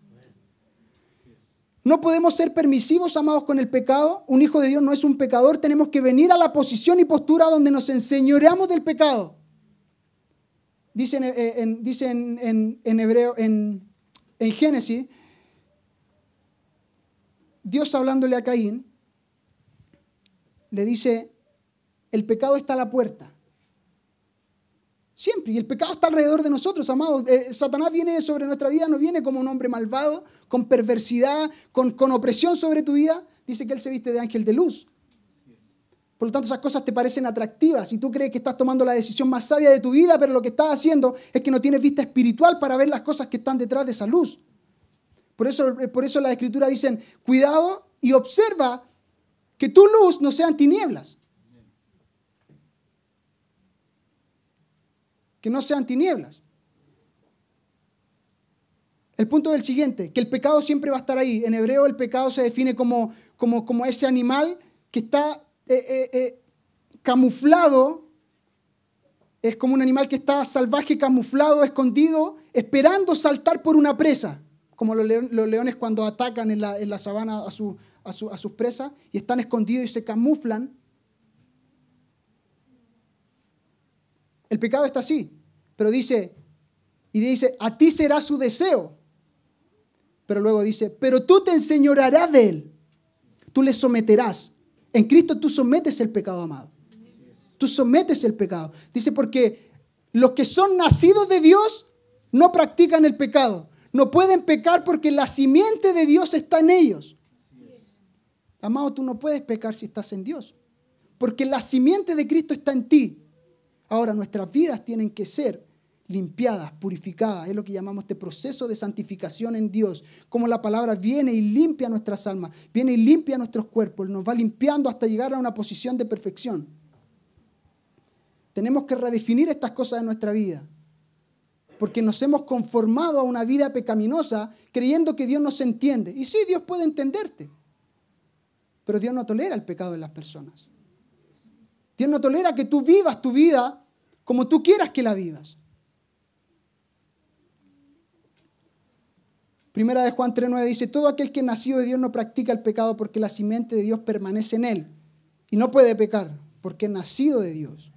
[SPEAKER 1] No podemos ser permisivos, amados, con el pecado. Un hijo de Dios no es un pecador. Tenemos que venir a la posición y postura donde nos enseñoreamos del pecado. Dice en, eh, en, en hebreo, en Génesis, Dios hablándole a Caín, le dice, el pecado está a la puerta. Siempre. Y el pecado está alrededor de nosotros, amados. Eh, Satanás viene sobre nuestra vida, no viene como un hombre malvado, con perversidad, con, con opresión sobre tu vida. Dice que él se viste de ángel de luz. Por lo tanto, esas cosas te parecen atractivas y tú crees que estás tomando la decisión más sabia de tu vida, pero lo que estás haciendo es que no tienes vista espiritual para ver las cosas que están detrás de esa luz. Por eso, por eso la escritura dicen, cuidado y observa que tu luz no sean tinieblas. Que no sean tinieblas. El punto del siguiente, que el pecado siempre va a estar ahí. En hebreo el pecado se define como, como, como ese animal que está eh, eh, eh, camuflado, es como un animal que está salvaje, camuflado, escondido, esperando saltar por una presa, como los, leones cuando atacan en la, sabana a, a, sus presas y están escondidos y se camuflan. El pecado está así, pero dice, y dice, a ti será su deseo. Pero luego dice, pero tú te enseñorarás de él, tú le someterás. En Cristo tú sometes el pecado, amado. Tú sometes el pecado. Dice porque los que son nacidos de Dios no practican el pecado. No pueden pecar porque la simiente de Dios está en ellos. Amado, tú no puedes pecar si estás en Dios. Porque la simiente de Cristo está en ti. Ahora, nuestras vidas tienen que ser limpiadas, purificadas. Es lo que llamamos este proceso de santificación en Dios. Como la palabra viene y limpia nuestras almas, viene y limpia nuestros cuerpos, nos va limpiando hasta llegar a una posición de perfección. Tenemos que redefinir estas cosas de nuestra vida. Porque nos hemos conformado a una vida pecaminosa creyendo que Dios nos entiende. Y sí, Dios puede entenderte. Pero Dios no tolera el pecado de las personas. Dios no tolera que tú vivas tu vida como tú quieras que la vivas. Primera de Juan 3.9 dice, todo aquel que nació de Dios no practica el pecado porque la simiente de Dios permanece en él y no puede pecar porque es nacido de Dios.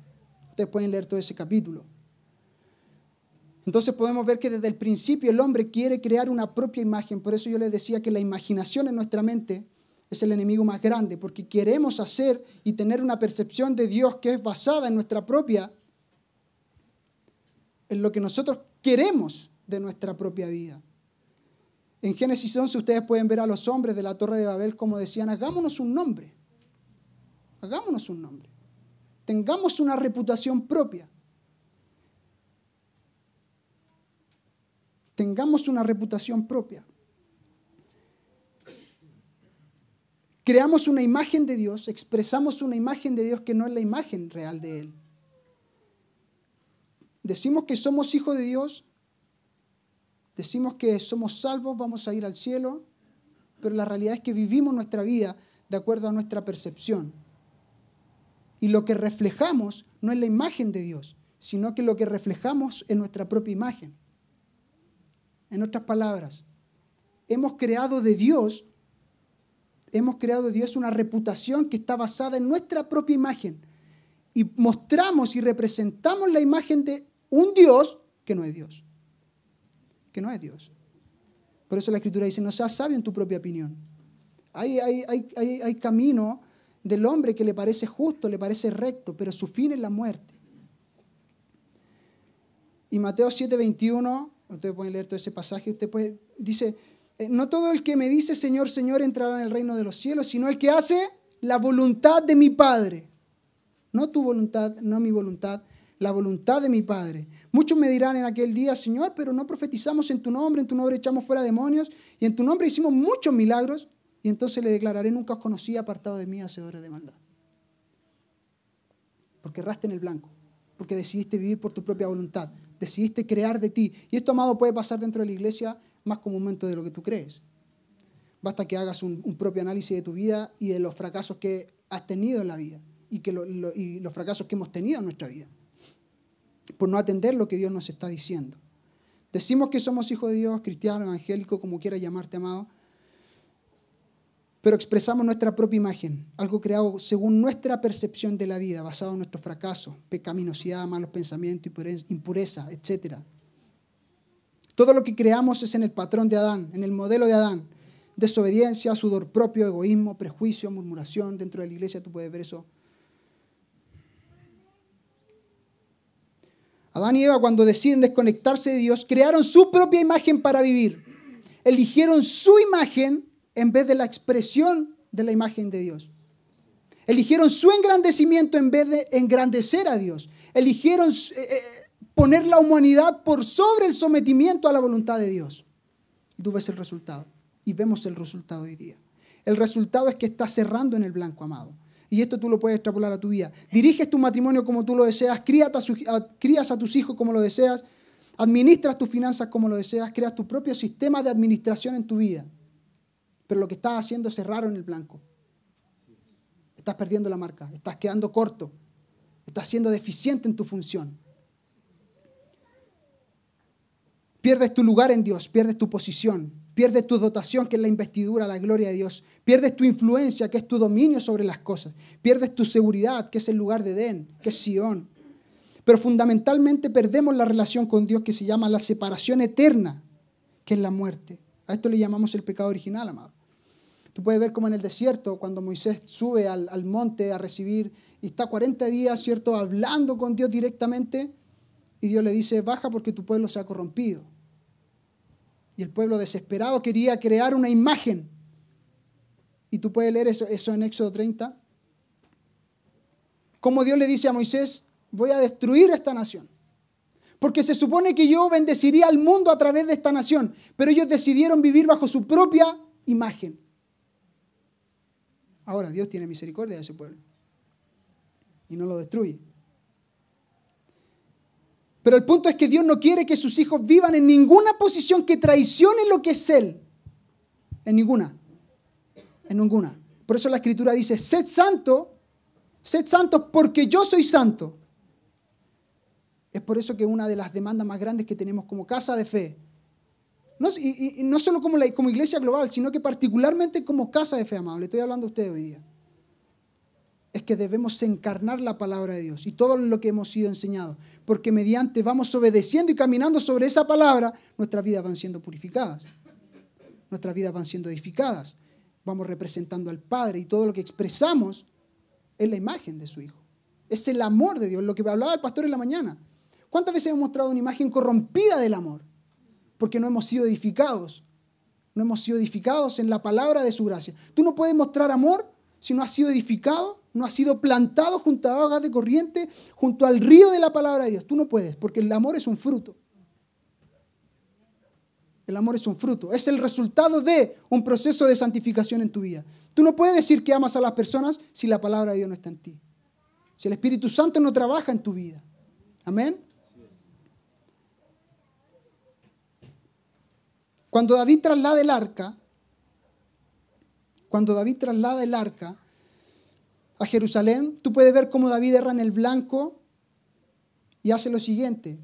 [SPEAKER 1] Ustedes pueden leer todo ese capítulo. Entonces podemos ver que desde el principio el hombre quiere crear una propia imagen. Por eso yo les decía que la imaginación en nuestra mente es el enemigo más grande, porque queremos hacer y tener una percepción de Dios que es basada en nuestra propia, en lo que nosotros queremos de nuestra propia vida. En Génesis 11 ustedes pueden ver a los hombres de la Torre de Babel como decían, hagámonos un nombre, hagámonos un nombre, tengamos una reputación propia, tengamos una reputación propia. Creamos una imagen de Dios, expresamos una imagen de Dios que no es la imagen real de Él. Decimos que somos hijos de Dios, Decimos que somos salvos, vamos a ir al cielo, pero la realidad es que vivimos nuestra vida de acuerdo a nuestra percepción. Y lo que reflejamos no es la imagen de Dios, sino que lo que reflejamos es nuestra propia imagen. En otras palabras, hemos creado de Dios, hemos creado de Dios una reputación que está basada en nuestra propia imagen. Y mostramos y representamos la imagen de un Dios que no es Dios que no es Dios. Por eso la Escritura dice, no seas sabio en tu propia opinión. Hay, hay, hay, hay, camino del hombre que le parece justo, le parece recto, pero su fin es la muerte. Y Mateo 7:21, ustedes pueden leer todo ese pasaje, usted puede, dice, eh, no todo el que me dice Señor, Señor entrará en el reino de los cielos, sino el que hace la voluntad de mi Padre. No tu voluntad, no mi voluntad, la voluntad de mi Padre. Muchos me dirán en aquel día, Señor, pero no profetizamos en tu nombre, en tu nombre echamos fuera demonios y en tu nombre hicimos muchos milagros. Y entonces le declararé, nunca os conocí apartado de mí, hacedores de maldad. Porque erraste en el blanco, porque decidiste vivir por tu propia voluntad, decidiste crear de ti. Y esto, amado, puede pasar dentro de la iglesia más comúnmente de lo que tú crees. Basta que hagas un, propio análisis de tu vida y de los fracasos que has tenido en la vida y, que y los fracasos que hemos tenido en nuestra vida por no atender lo que Dios nos está diciendo. Decimos que somos hijos de Dios, cristianos, evangélicos, como quiera llamarte, amado, pero expresamos nuestra propia imagen, algo creado según nuestra percepción de la vida, basado en nuestros fracasos, pecaminosidad, malos pensamientos, impureza, etc. Todo lo que creamos es en el patrón de Adán, en el modelo de Adán. Desobediencia, sudor propio, egoísmo, prejuicio, murmuración. Dentro de la iglesia tú puedes ver eso Adán y Eva cuando deciden desconectarse de Dios, crearon su propia imagen para vivir. Eligieron su imagen en vez de la expresión de la imagen de Dios. Eligieron su engrandecimiento en vez de engrandecer a Dios. Eligieron eh, eh, poner la humanidad por sobre el sometimiento a la voluntad de Dios. Y tú ves el resultado. Y vemos el resultado hoy día. El resultado es que está cerrando en el blanco, amado. Y esto tú lo puedes extrapolar a tu vida. Diriges tu matrimonio como tú lo deseas, crías a tus hijos como lo deseas, administras tus finanzas como lo deseas, creas tu propio sistema de administración en tu vida. Pero lo que estás haciendo es cerrar en el blanco. Estás perdiendo la marca, estás quedando corto, estás siendo deficiente en tu función. Pierdes tu lugar en Dios, pierdes tu posición, Pierdes tu dotación, que es la investidura, la gloria de Dios. Pierdes tu influencia, que es tu dominio sobre las cosas. Pierdes tu seguridad, que es el lugar de Edén, que es Sión. Pero fundamentalmente perdemos la relación con Dios que se llama la separación eterna, que es la muerte. A esto le llamamos el pecado original, amado. Tú puedes ver como en el desierto, cuando Moisés sube al, al monte a recibir y está 40 días, ¿cierto?, hablando con Dios directamente, y Dios le dice, baja porque tu pueblo se ha corrompido. Y el pueblo desesperado quería crear una imagen. Y tú puedes leer eso, en Éxodo 30. Como Dios le dice a Moisés, voy a destruir esta nación. Porque se supone que yo bendeciría al mundo a través de esta nación. Pero ellos decidieron vivir bajo su propia imagen. Ahora Dios tiene misericordia de ese pueblo. Y no lo destruye. Pero el punto es que Dios no quiere que sus hijos vivan en ninguna posición que traicione lo que es Él. En ninguna. En ninguna. Por eso la escritura dice, sed santo, sed santo porque yo soy santo. Es por eso que una de las demandas más grandes que tenemos como casa de fe, no, y, no solo como, la, como iglesia global, sino que particularmente como casa de fe, amado, le estoy hablando a ustedes hoy día es que debemos encarnar la palabra de Dios y todo lo que hemos sido enseñados, porque mediante vamos obedeciendo y caminando sobre esa palabra, nuestras vidas van siendo purificadas, nuestras vidas van siendo edificadas, vamos representando al Padre y todo lo que expresamos es la imagen de su Hijo. Es el amor de Dios, lo que hablaba el pastor en la mañana. ¿Cuántas veces hemos mostrado una imagen corrompida del amor? Porque no hemos sido edificados. No hemos sido edificados en la palabra de su gracia. Tú no puedes mostrar amor si no has sido edificado no has sido plantado junto a aguas de corriente, junto al río de la palabra de Dios. Tú no puedes, porque el amor es un fruto. El amor es un fruto, es el resultado de un proceso de santificación en tu vida. Tú no puedes decir que amas a las personas si la palabra de Dios no está en ti. Si el Espíritu Santo no trabaja en tu vida. Amén. Cuando David traslada el arca, cuando David traslada el arca, a Jerusalén, tú puedes ver cómo David erra en el blanco y hace lo siguiente.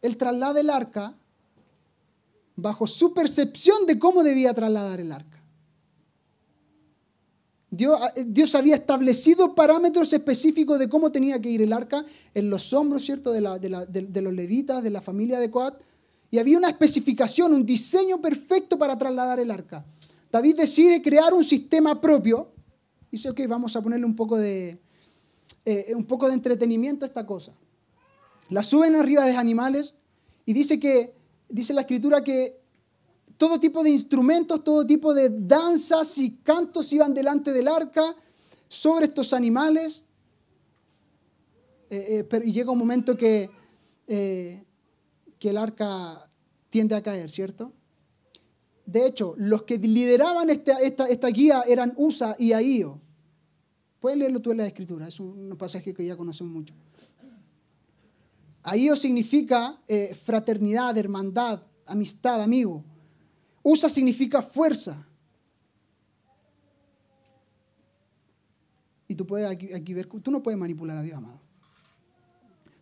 [SPEAKER 1] Él traslada el arca bajo su percepción de cómo debía trasladar el arca. Dios, eh, Dios, había establecido parámetros específicos de cómo tenía que ir el arca en los hombros, ¿cierto?, de, de los levitas, de la familia de Coat. Y había una especificación, un diseño perfecto para trasladar el arca. David decide crear un sistema propio Dice, ok, vamos a ponerle un poco de, eh, un poco de entretenimiento a esta cosa. La suben arriba de animales y dice que, dice la escritura que todo tipo de instrumentos, todo tipo de danzas y cantos iban delante del arca sobre estos animales. Eh, eh, y llega un momento que que el arca tiende a caer, ¿cierto? De hecho, los que lideraban esta, esta, esta guía eran Usa y Ahío. Puedes leerlo tú en la escritura, es un pasaje que ya conocemos mucho. Ahío significa eh, fraternidad, hermandad, amistad, amigo. Usa significa fuerza. Y tú puedes aquí ver, tú no puedes manipular a Dios, amado.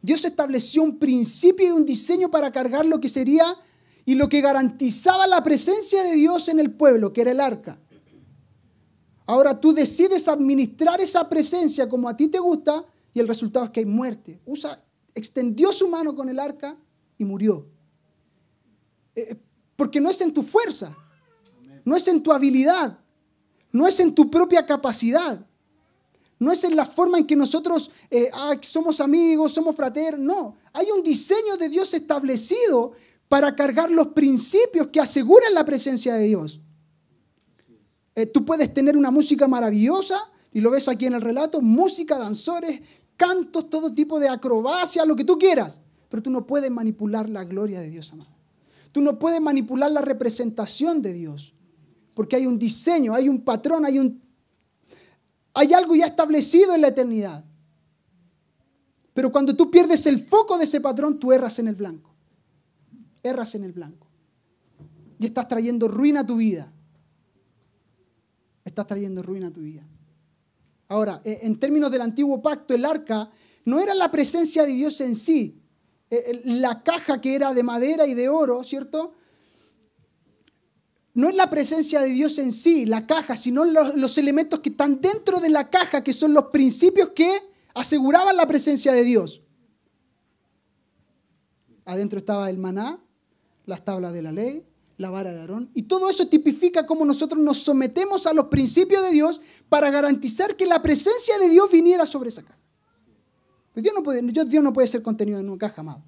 [SPEAKER 1] Dios estableció un principio y un diseño para cargar lo que sería y lo que garantizaba la presencia de Dios en el pueblo, que era el arca. Ahora tú decides administrar esa presencia como a ti te gusta y el resultado es que hay muerte. Usa, extendió su mano con el arca y murió. Eh, eh, porque no es en tu fuerza, no es en tu habilidad, no es en tu propia capacidad, no es en la forma en que nosotros eh, somos amigos, somos fraternos, no. Hay un diseño de Dios establecido para cargar los principios que aseguran la presencia de Dios. Tú puedes tener una música maravillosa, y lo ves aquí en el relato, música, danzores, cantos, todo tipo de acrobacia, lo que tú quieras, pero tú no puedes manipular la gloria de Dios, amado. Tú no puedes manipular la representación de Dios, porque hay un diseño, hay un patrón, hay, un, hay algo ya establecido en la eternidad. Pero cuando tú pierdes el foco de ese patrón, tú erras en el blanco erras en el blanco. Y estás trayendo ruina a tu vida. Estás trayendo ruina a tu vida. Ahora, eh, en términos del antiguo pacto, el arca no era la presencia de Dios en sí. Eh, la caja que era de madera y de oro, ¿cierto? No es la presencia de Dios en sí, la caja, sino los, los elementos que están dentro de la caja, que son los principios que aseguraban la presencia de Dios. Adentro estaba el maná, las tablas de la ley, la vara de Aarón. Y todo eso tipifica cómo nosotros nos sometemos a los principios de Dios para garantizar que la presencia de Dios viniera sobre esa caja. Pues Dios, no puede, Dios no puede ser contenido en una caja, amado.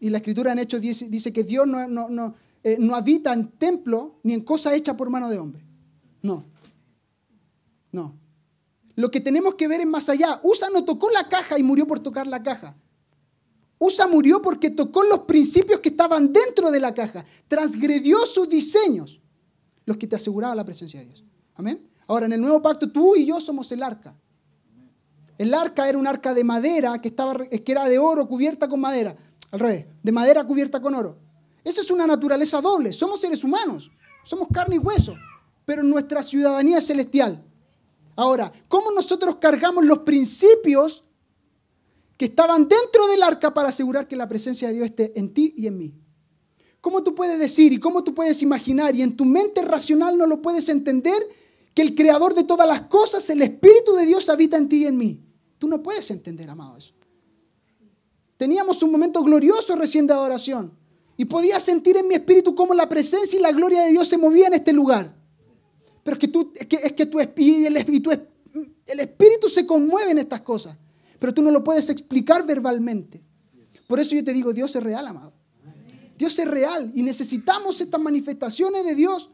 [SPEAKER 1] Y la escritura en Hechos dice, dice que Dios no, no, no, eh, no habita en templo ni en cosa hecha por mano de hombre. No. No. Lo que tenemos que ver es más allá. Usa no tocó la caja y murió por tocar la caja. Usa murió porque tocó los principios que estaban dentro de la caja, transgredió sus diseños, los que te aseguraban la presencia de Dios. Amén. Ahora, en el nuevo pacto, tú y yo somos el arca. El arca era un arca de madera que, estaba, que era de oro cubierta con madera. Al revés, de madera cubierta con oro. Esa es una naturaleza doble. Somos seres humanos, somos carne y hueso, pero nuestra ciudadanía es celestial. Ahora, ¿cómo nosotros cargamos los principios que estaban dentro del arca para asegurar que la presencia de Dios esté en ti y en mí. ¿Cómo tú puedes decir y cómo tú puedes imaginar y en tu mente racional no lo puedes entender que el creador de todas las cosas, el Espíritu de Dios habita en ti y en mí? Tú no puedes entender, amado, eso. Teníamos un momento glorioso recién de adoración y podía sentir en mi espíritu cómo la presencia y la gloria de Dios se movía en este lugar. Pero es que, tú, es que, tu, el, el espíritu se conmueve en estas cosas pero tú no lo puedes explicar verbalmente. Por eso yo te digo, Dios es real, amado. Dios es real y necesitamos estas manifestaciones de Dios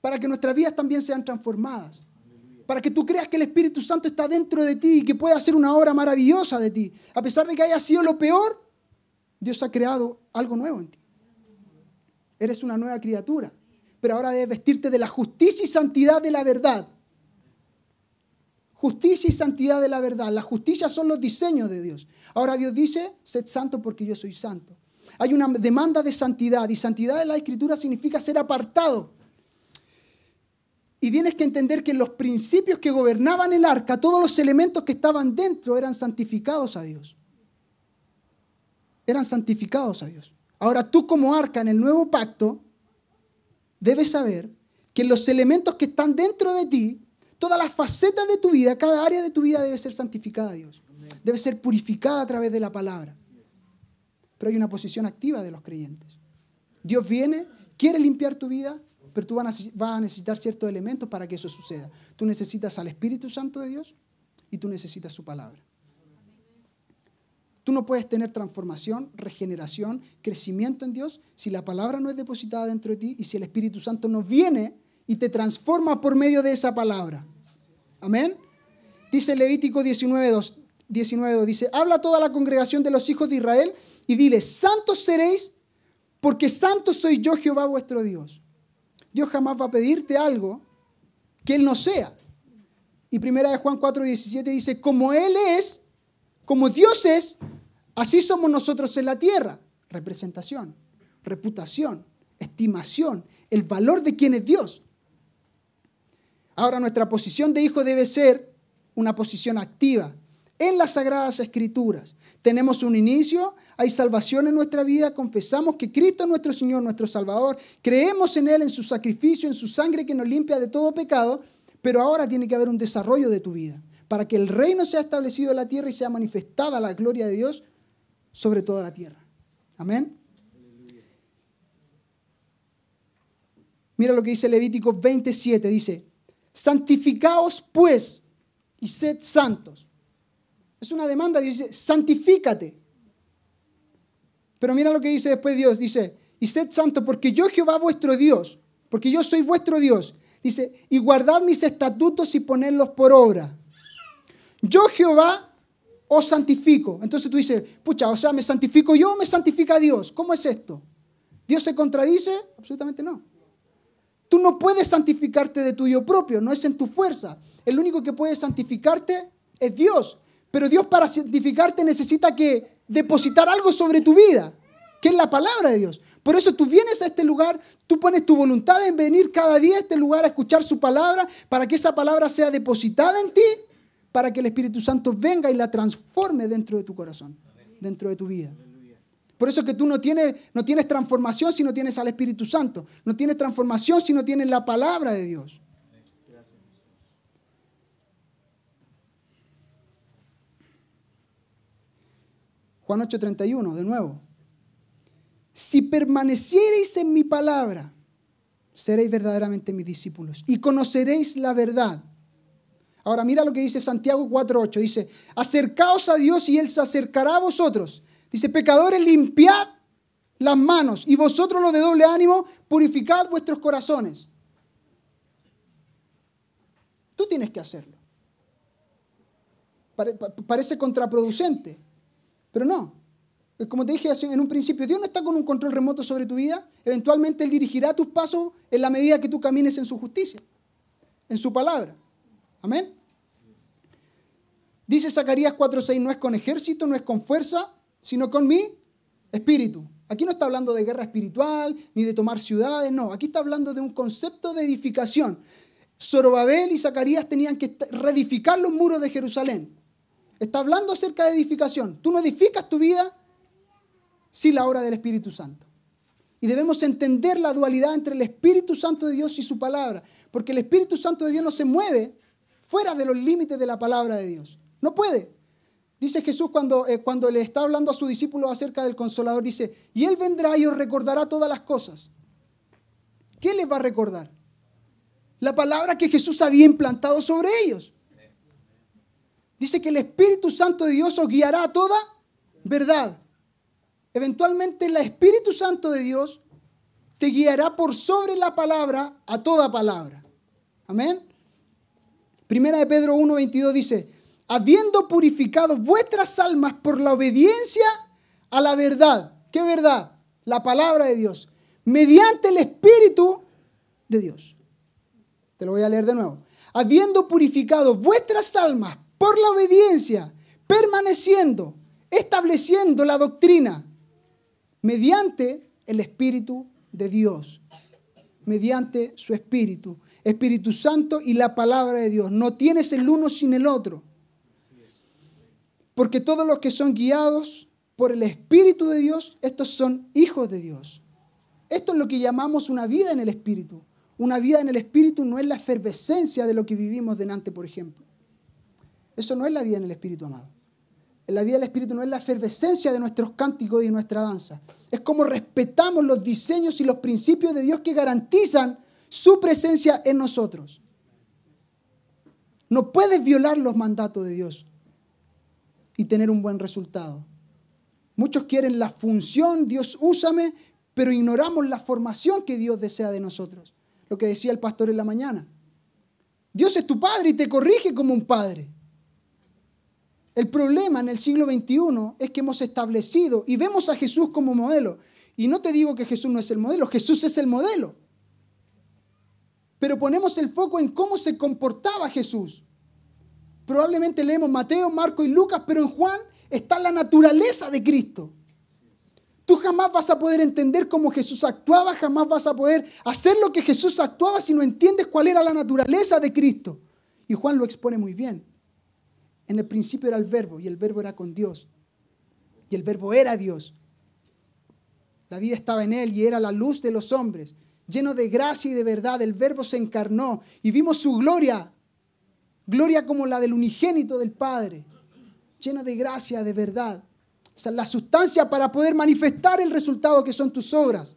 [SPEAKER 1] para que nuestras vidas también sean transformadas. Para que tú creas que el Espíritu Santo está dentro de ti y que puede hacer una obra maravillosa de ti. A pesar de que haya sido lo peor, Dios ha creado algo nuevo en ti. Eres una nueva criatura. Pero ahora debes vestirte de la justicia y santidad de la verdad. Justicia y santidad de la verdad. La justicia son los diseños de Dios. Ahora Dios dice, sed santo porque yo soy santo. Hay una demanda de santidad y santidad en la escritura significa ser apartado. Y tienes que entender que los principios que gobernaban el arca, todos los elementos que estaban dentro eran santificados a Dios. Eran santificados a Dios. Ahora tú como arca en el nuevo pacto debes saber que los elementos que están dentro de ti todas las facetas de tu vida, cada área de tu vida debe ser santificada a Dios. Debe ser purificada a través de la palabra. Pero hay una posición activa de los creyentes. Dios viene, quiere limpiar tu vida, pero tú vas a necesitar ciertos elementos para que eso suceda. Tú necesitas al Espíritu Santo de Dios y tú necesitas su palabra. Tú no puedes tener transformación, regeneración, crecimiento en Dios si la palabra no es depositada dentro de ti y si el Espíritu Santo no viene y te transforma por medio de esa palabra. Amén. Dice Levítico 19.2, 19, dice, habla toda la congregación de los hijos de Israel y dile, santos seréis porque santo soy yo Jehová vuestro Dios. Dios jamás va a pedirte algo que Él no sea. Y primera de Juan 4, 17 dice, como Él es, como Dios es, así somos nosotros en la tierra. Representación, reputación, estimación, el valor de quien es Dios. Ahora nuestra posición de hijo debe ser una posición activa en las sagradas escrituras. Tenemos un inicio, hay salvación en nuestra vida, confesamos que Cristo es nuestro Señor, nuestro Salvador, creemos en Él, en su sacrificio, en su sangre que nos limpia de todo pecado, pero ahora tiene que haber un desarrollo de tu vida para que el reino sea establecido en la tierra y sea manifestada la gloria de Dios sobre toda la tierra. Amén. Mira lo que dice Levítico 27, dice, santificaos pues y sed santos. Es una demanda, dice, santifícate. Pero mira lo que dice después Dios, dice, y sed santo porque yo Jehová vuestro Dios, porque yo soy vuestro Dios. Dice, y guardad mis estatutos y ponedlos por obra. Yo Jehová os santifico. Entonces tú dices, pucha, o sea, ¿me santifico yo o me santifica Dios? ¿Cómo es esto? ¿Dios se contradice? Absolutamente no. Tú no puedes santificarte de tuyo propio, no es en tu fuerza. El único que puede santificarte es Dios. Pero Dios para santificarte necesita que depositar algo sobre tu vida, que es la palabra de Dios. Por eso tú vienes a este lugar, tú pones tu voluntad en venir cada día a este lugar a escuchar su palabra, para que esa palabra sea depositada en ti, para que el Espíritu Santo venga y la transforme dentro de tu corazón, dentro de tu vida. Por eso que tú no tienes, no tienes transformación si no tienes al Espíritu Santo. No tienes transformación si no tienes la palabra de Dios. Juan 8:31, de nuevo. Si permaneciereis en mi palabra, seréis verdaderamente mis discípulos y conoceréis la verdad. Ahora mira lo que dice Santiago 4:8. Dice, acercaos a Dios y Él se acercará a vosotros. Dice, pecadores, limpiad las manos y vosotros los de doble ánimo, purificad vuestros corazones. Tú tienes que hacerlo. Parece contraproducente, pero no. Como te dije en un principio, Dios no está con un control remoto sobre tu vida. Eventualmente Él dirigirá tus pasos en la medida que tú camines en su justicia, en su palabra. Amén. Dice Zacarías 4:6, no es con ejército, no es con fuerza, sino con mi espíritu. Aquí no está hablando de guerra espiritual ni de tomar ciudades, no. Aquí está hablando de un concepto de edificación. Zorobabel y Zacarías tenían que reedificar los muros de Jerusalén. Está hablando acerca de edificación. Tú no edificas tu vida sin la obra del Espíritu Santo. Y debemos entender la dualidad entre el Espíritu Santo de Dios y su palabra. Porque el Espíritu Santo de Dios no se mueve fuera de los límites de la palabra de Dios. No puede. Dice Jesús cuando, eh, cuando le está hablando a sus discípulos acerca del consolador, dice, y Él vendrá y os recordará todas las cosas. ¿Qué les va a recordar? La palabra que Jesús había implantado sobre ellos. Dice que el Espíritu Santo de Dios os guiará a toda verdad. Eventualmente el Espíritu Santo de Dios te guiará por sobre la palabra a toda palabra. Amén. Primera de Pedro 1.22 dice, habiendo purificado vuestras almas por la obediencia a la verdad. ¿Qué verdad? La palabra de Dios. Mediante el Espíritu de Dios. Te lo voy a leer de nuevo. Habiendo purificado vuestras almas por la obediencia, permaneciendo, estableciendo la doctrina, mediante el Espíritu de Dios. Mediante su Espíritu. Espíritu Santo y la palabra de Dios. No tienes el uno sin el otro. Porque todos los que son guiados por el Espíritu de Dios, estos son hijos de Dios. Esto es lo que llamamos una vida en el Espíritu. Una vida en el Espíritu no es la efervescencia de lo que vivimos delante, por ejemplo. Eso no es la vida en el Espíritu, amado. La vida del Espíritu no es la efervescencia de nuestros cánticos y nuestra danza. Es como respetamos los diseños y los principios de Dios que garantizan su presencia en nosotros. No puedes violar los mandatos de Dios y tener un buen resultado. Muchos quieren la función, Dios úsame, pero ignoramos la formación que Dios desea de nosotros. Lo que decía el pastor en la mañana. Dios es tu padre y te corrige como un padre. El problema en el siglo XXI es que hemos establecido y vemos a Jesús como modelo. Y no te digo que Jesús no es el modelo, Jesús es el modelo. Pero ponemos el foco en cómo se comportaba Jesús. Probablemente leemos Mateo, Marco y Lucas, pero en Juan está la naturaleza de Cristo. Tú jamás vas a poder entender cómo Jesús actuaba, jamás vas a poder hacer lo que Jesús actuaba si no entiendes cuál era la naturaleza de Cristo. Y Juan lo expone muy bien. En el principio era el verbo y el verbo era con Dios. Y el verbo era Dios. La vida estaba en él y era la luz de los hombres. Lleno de gracia y de verdad, el verbo se encarnó y vimos su gloria. Gloria como la del unigénito del Padre. Lleno de gracia, de verdad. Es la sustancia para poder manifestar el resultado que son tus obras.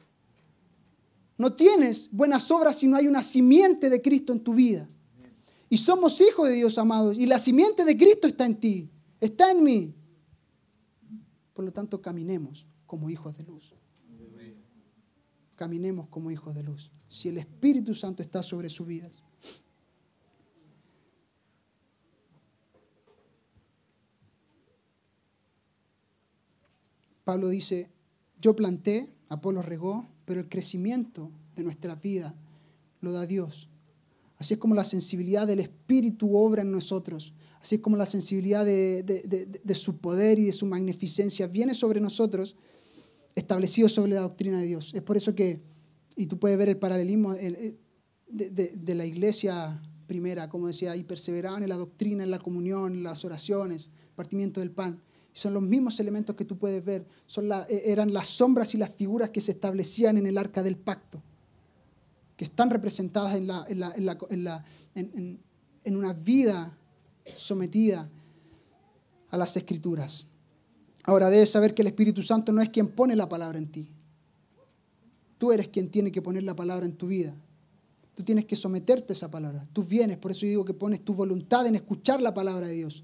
[SPEAKER 1] No tienes buenas obras si no hay una simiente de Cristo en tu vida. Y somos hijos de Dios, amados. Y la simiente de Cristo está en ti, está en mí. Por lo tanto, caminemos como hijos de luz. Caminemos como hijos de luz. Si el Espíritu Santo está sobre sus vidas. Pablo dice, yo planté, Apolo regó, pero el crecimiento de nuestra vida lo da Dios. Así es como la sensibilidad del Espíritu obra en nosotros. Así es como la sensibilidad de, su poder y de su magnificencia viene sobre nosotros, establecido sobre la doctrina de Dios. Es por eso que, y tú puedes ver el paralelismo de, la iglesia primera, como decía, y perseveraban en la doctrina, en la comunión, en las oraciones, partimiento del pan son los mismos elementos que tú puedes ver. Son eh, eran las sombras y las figuras que se establecían en el arca del pacto, que están representadas en, una vida sometida a las escrituras. Ahora debes saber que el Espíritu Santo no es quien pone la palabra en ti. Tú eres quien tiene que poner la palabra en tu vida. Tú tienes que someterte a esa palabra. Tú vienes, por eso digo que pones tu voluntad en escuchar la palabra de Dios.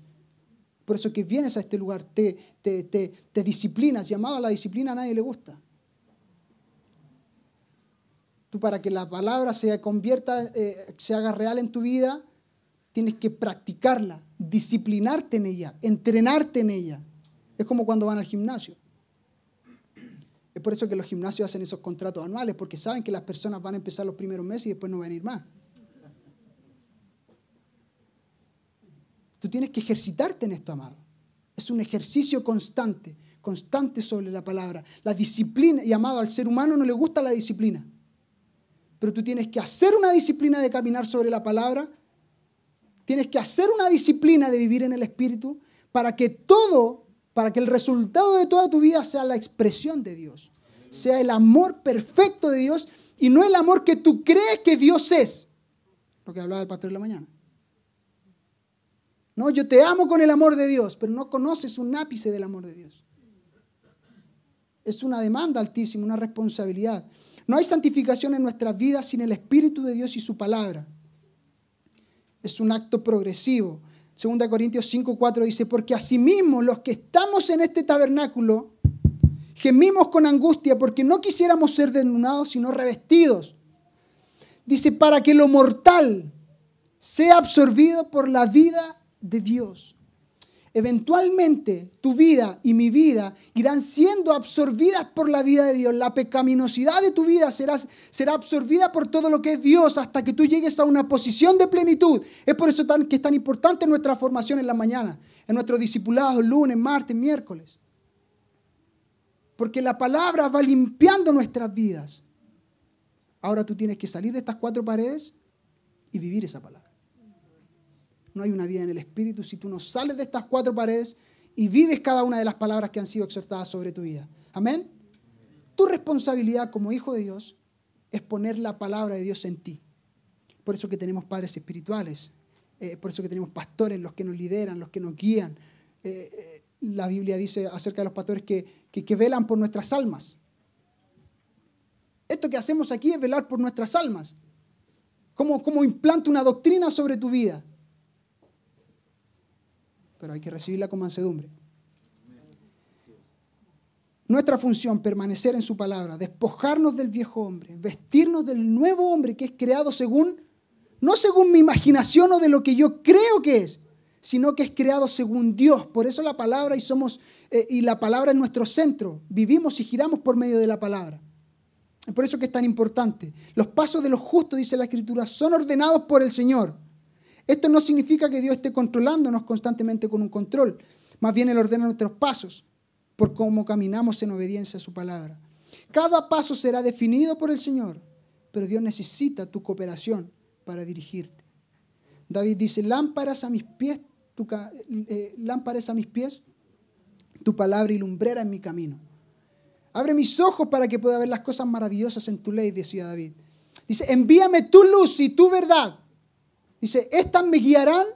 [SPEAKER 1] Por eso que vienes a este lugar, te, disciplinas. Llamado a la disciplina a nadie le gusta. Tú para que la palabra se convierta, eh, se haga real en tu vida, tienes que practicarla, disciplinarte en ella, entrenarte en ella. Es como cuando van al gimnasio. Es por eso que los gimnasios hacen esos contratos anuales, porque saben que las personas van a empezar los primeros meses y después no van a ir más. Tú tienes que ejercitarte en esto, amado. Es un ejercicio constante, constante sobre la palabra. La disciplina, y amado, al ser humano no le gusta la disciplina. Pero tú tienes que hacer una disciplina de caminar sobre la palabra. Tienes que hacer una disciplina de vivir en el Espíritu para que todo, para que el resultado de toda tu vida sea la expresión de Dios. Sea el amor perfecto de Dios y no el amor que tú crees que Dios es. Lo que hablaba el pastor en la mañana. No, yo te amo con el amor de Dios, pero no conoces un ápice del amor de Dios. Es una demanda altísima, una responsabilidad. No hay santificación en nuestras vidas sin el Espíritu de Dios y su palabra. Es un acto progresivo. 2 Corintios 5, 4 dice, porque asimismo los que estamos en este tabernáculo gemimos con angustia porque no quisiéramos ser desnudados, sino revestidos. Dice, para que lo mortal sea absorbido por la vida de Dios. Eventualmente tu vida y mi vida irán siendo absorbidas por la vida de Dios. La pecaminosidad de tu vida será, será absorbida por todo lo que es Dios hasta que tú llegues a una posición de plenitud. Es por eso tan, que es tan importante nuestra formación en la mañana, en nuestros discipulados, lunes, martes, miércoles. Porque la palabra va limpiando nuestras vidas. Ahora tú tienes que salir de estas cuatro paredes y vivir esa palabra no hay una vida en el Espíritu si tú no sales de estas cuatro paredes y vives cada una de las palabras que han sido exhortadas sobre tu vida. Amén. Tu responsabilidad como hijo de Dios es poner la palabra de Dios en ti. Por eso que tenemos padres espirituales, eh, por eso que tenemos pastores, los que nos lideran, los que nos guían. Eh, eh, la Biblia dice acerca de los pastores que, que, velan por nuestras almas. Esto que hacemos aquí es velar por nuestras almas. Como, como implanta una doctrina sobre tu vida pero hay que recibirla con mansedumbre. Nuestra función, permanecer en su palabra, despojarnos del viejo hombre, vestirnos del nuevo hombre que es creado según, no según mi imaginación o de lo que yo creo que es, sino que es creado según Dios. Por eso la palabra y somos eh, y la palabra es nuestro centro. Vivimos y giramos por medio de la palabra. Por eso que es tan importante. Los pasos de los justos, dice la Escritura, son ordenados por el Señor. Esto no significa que Dios esté controlándonos constantemente con un control. Más bien Él ordena nuestros pasos por cómo caminamos en obediencia a su palabra. Cada paso será definido por el Señor, pero Dios necesita tu cooperación para dirigirte. David dice, lámparas a mis pies, tu, eh, lámparas a mis pies, tu palabra y lumbrera en mi camino. Abre mis ojos para que pueda ver las cosas maravillosas en tu ley, decía David. Dice, envíame tu luz y tu verdad. Dice, estas me guiarán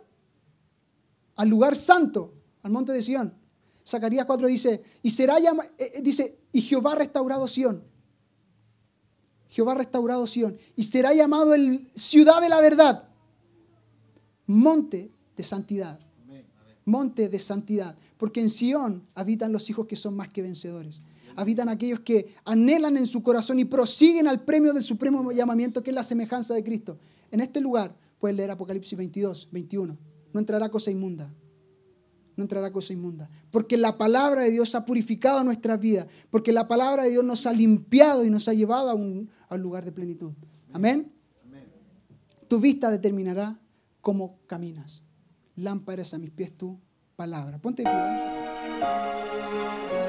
[SPEAKER 1] al lugar santo, al monte de Sión. Zacarías 4 dice, y será eh, eh, dice, y Jehová ha restaurado Sión. Jehová ha restaurado Sión. Y será llamado el ciudad de la verdad. Monte de santidad. Monte de santidad. Porque en Sión habitan los hijos que son más que vencedores habitan aquellos que anhelan en su corazón y prosiguen al premio del supremo llamamiento que es la semejanza de Cristo. En este lugar puedes leer Apocalipsis 22, 21. No entrará cosa inmunda. No entrará cosa inmunda. Porque la palabra de Dios ha purificado nuestras vidas. Porque la palabra de Dios nos ha limpiado y nos ha llevado a un, lugar de plenitud. Amén. Tu vista determinará cómo caminas. Lámparas a mis pies tu palabra. Ponte de pie.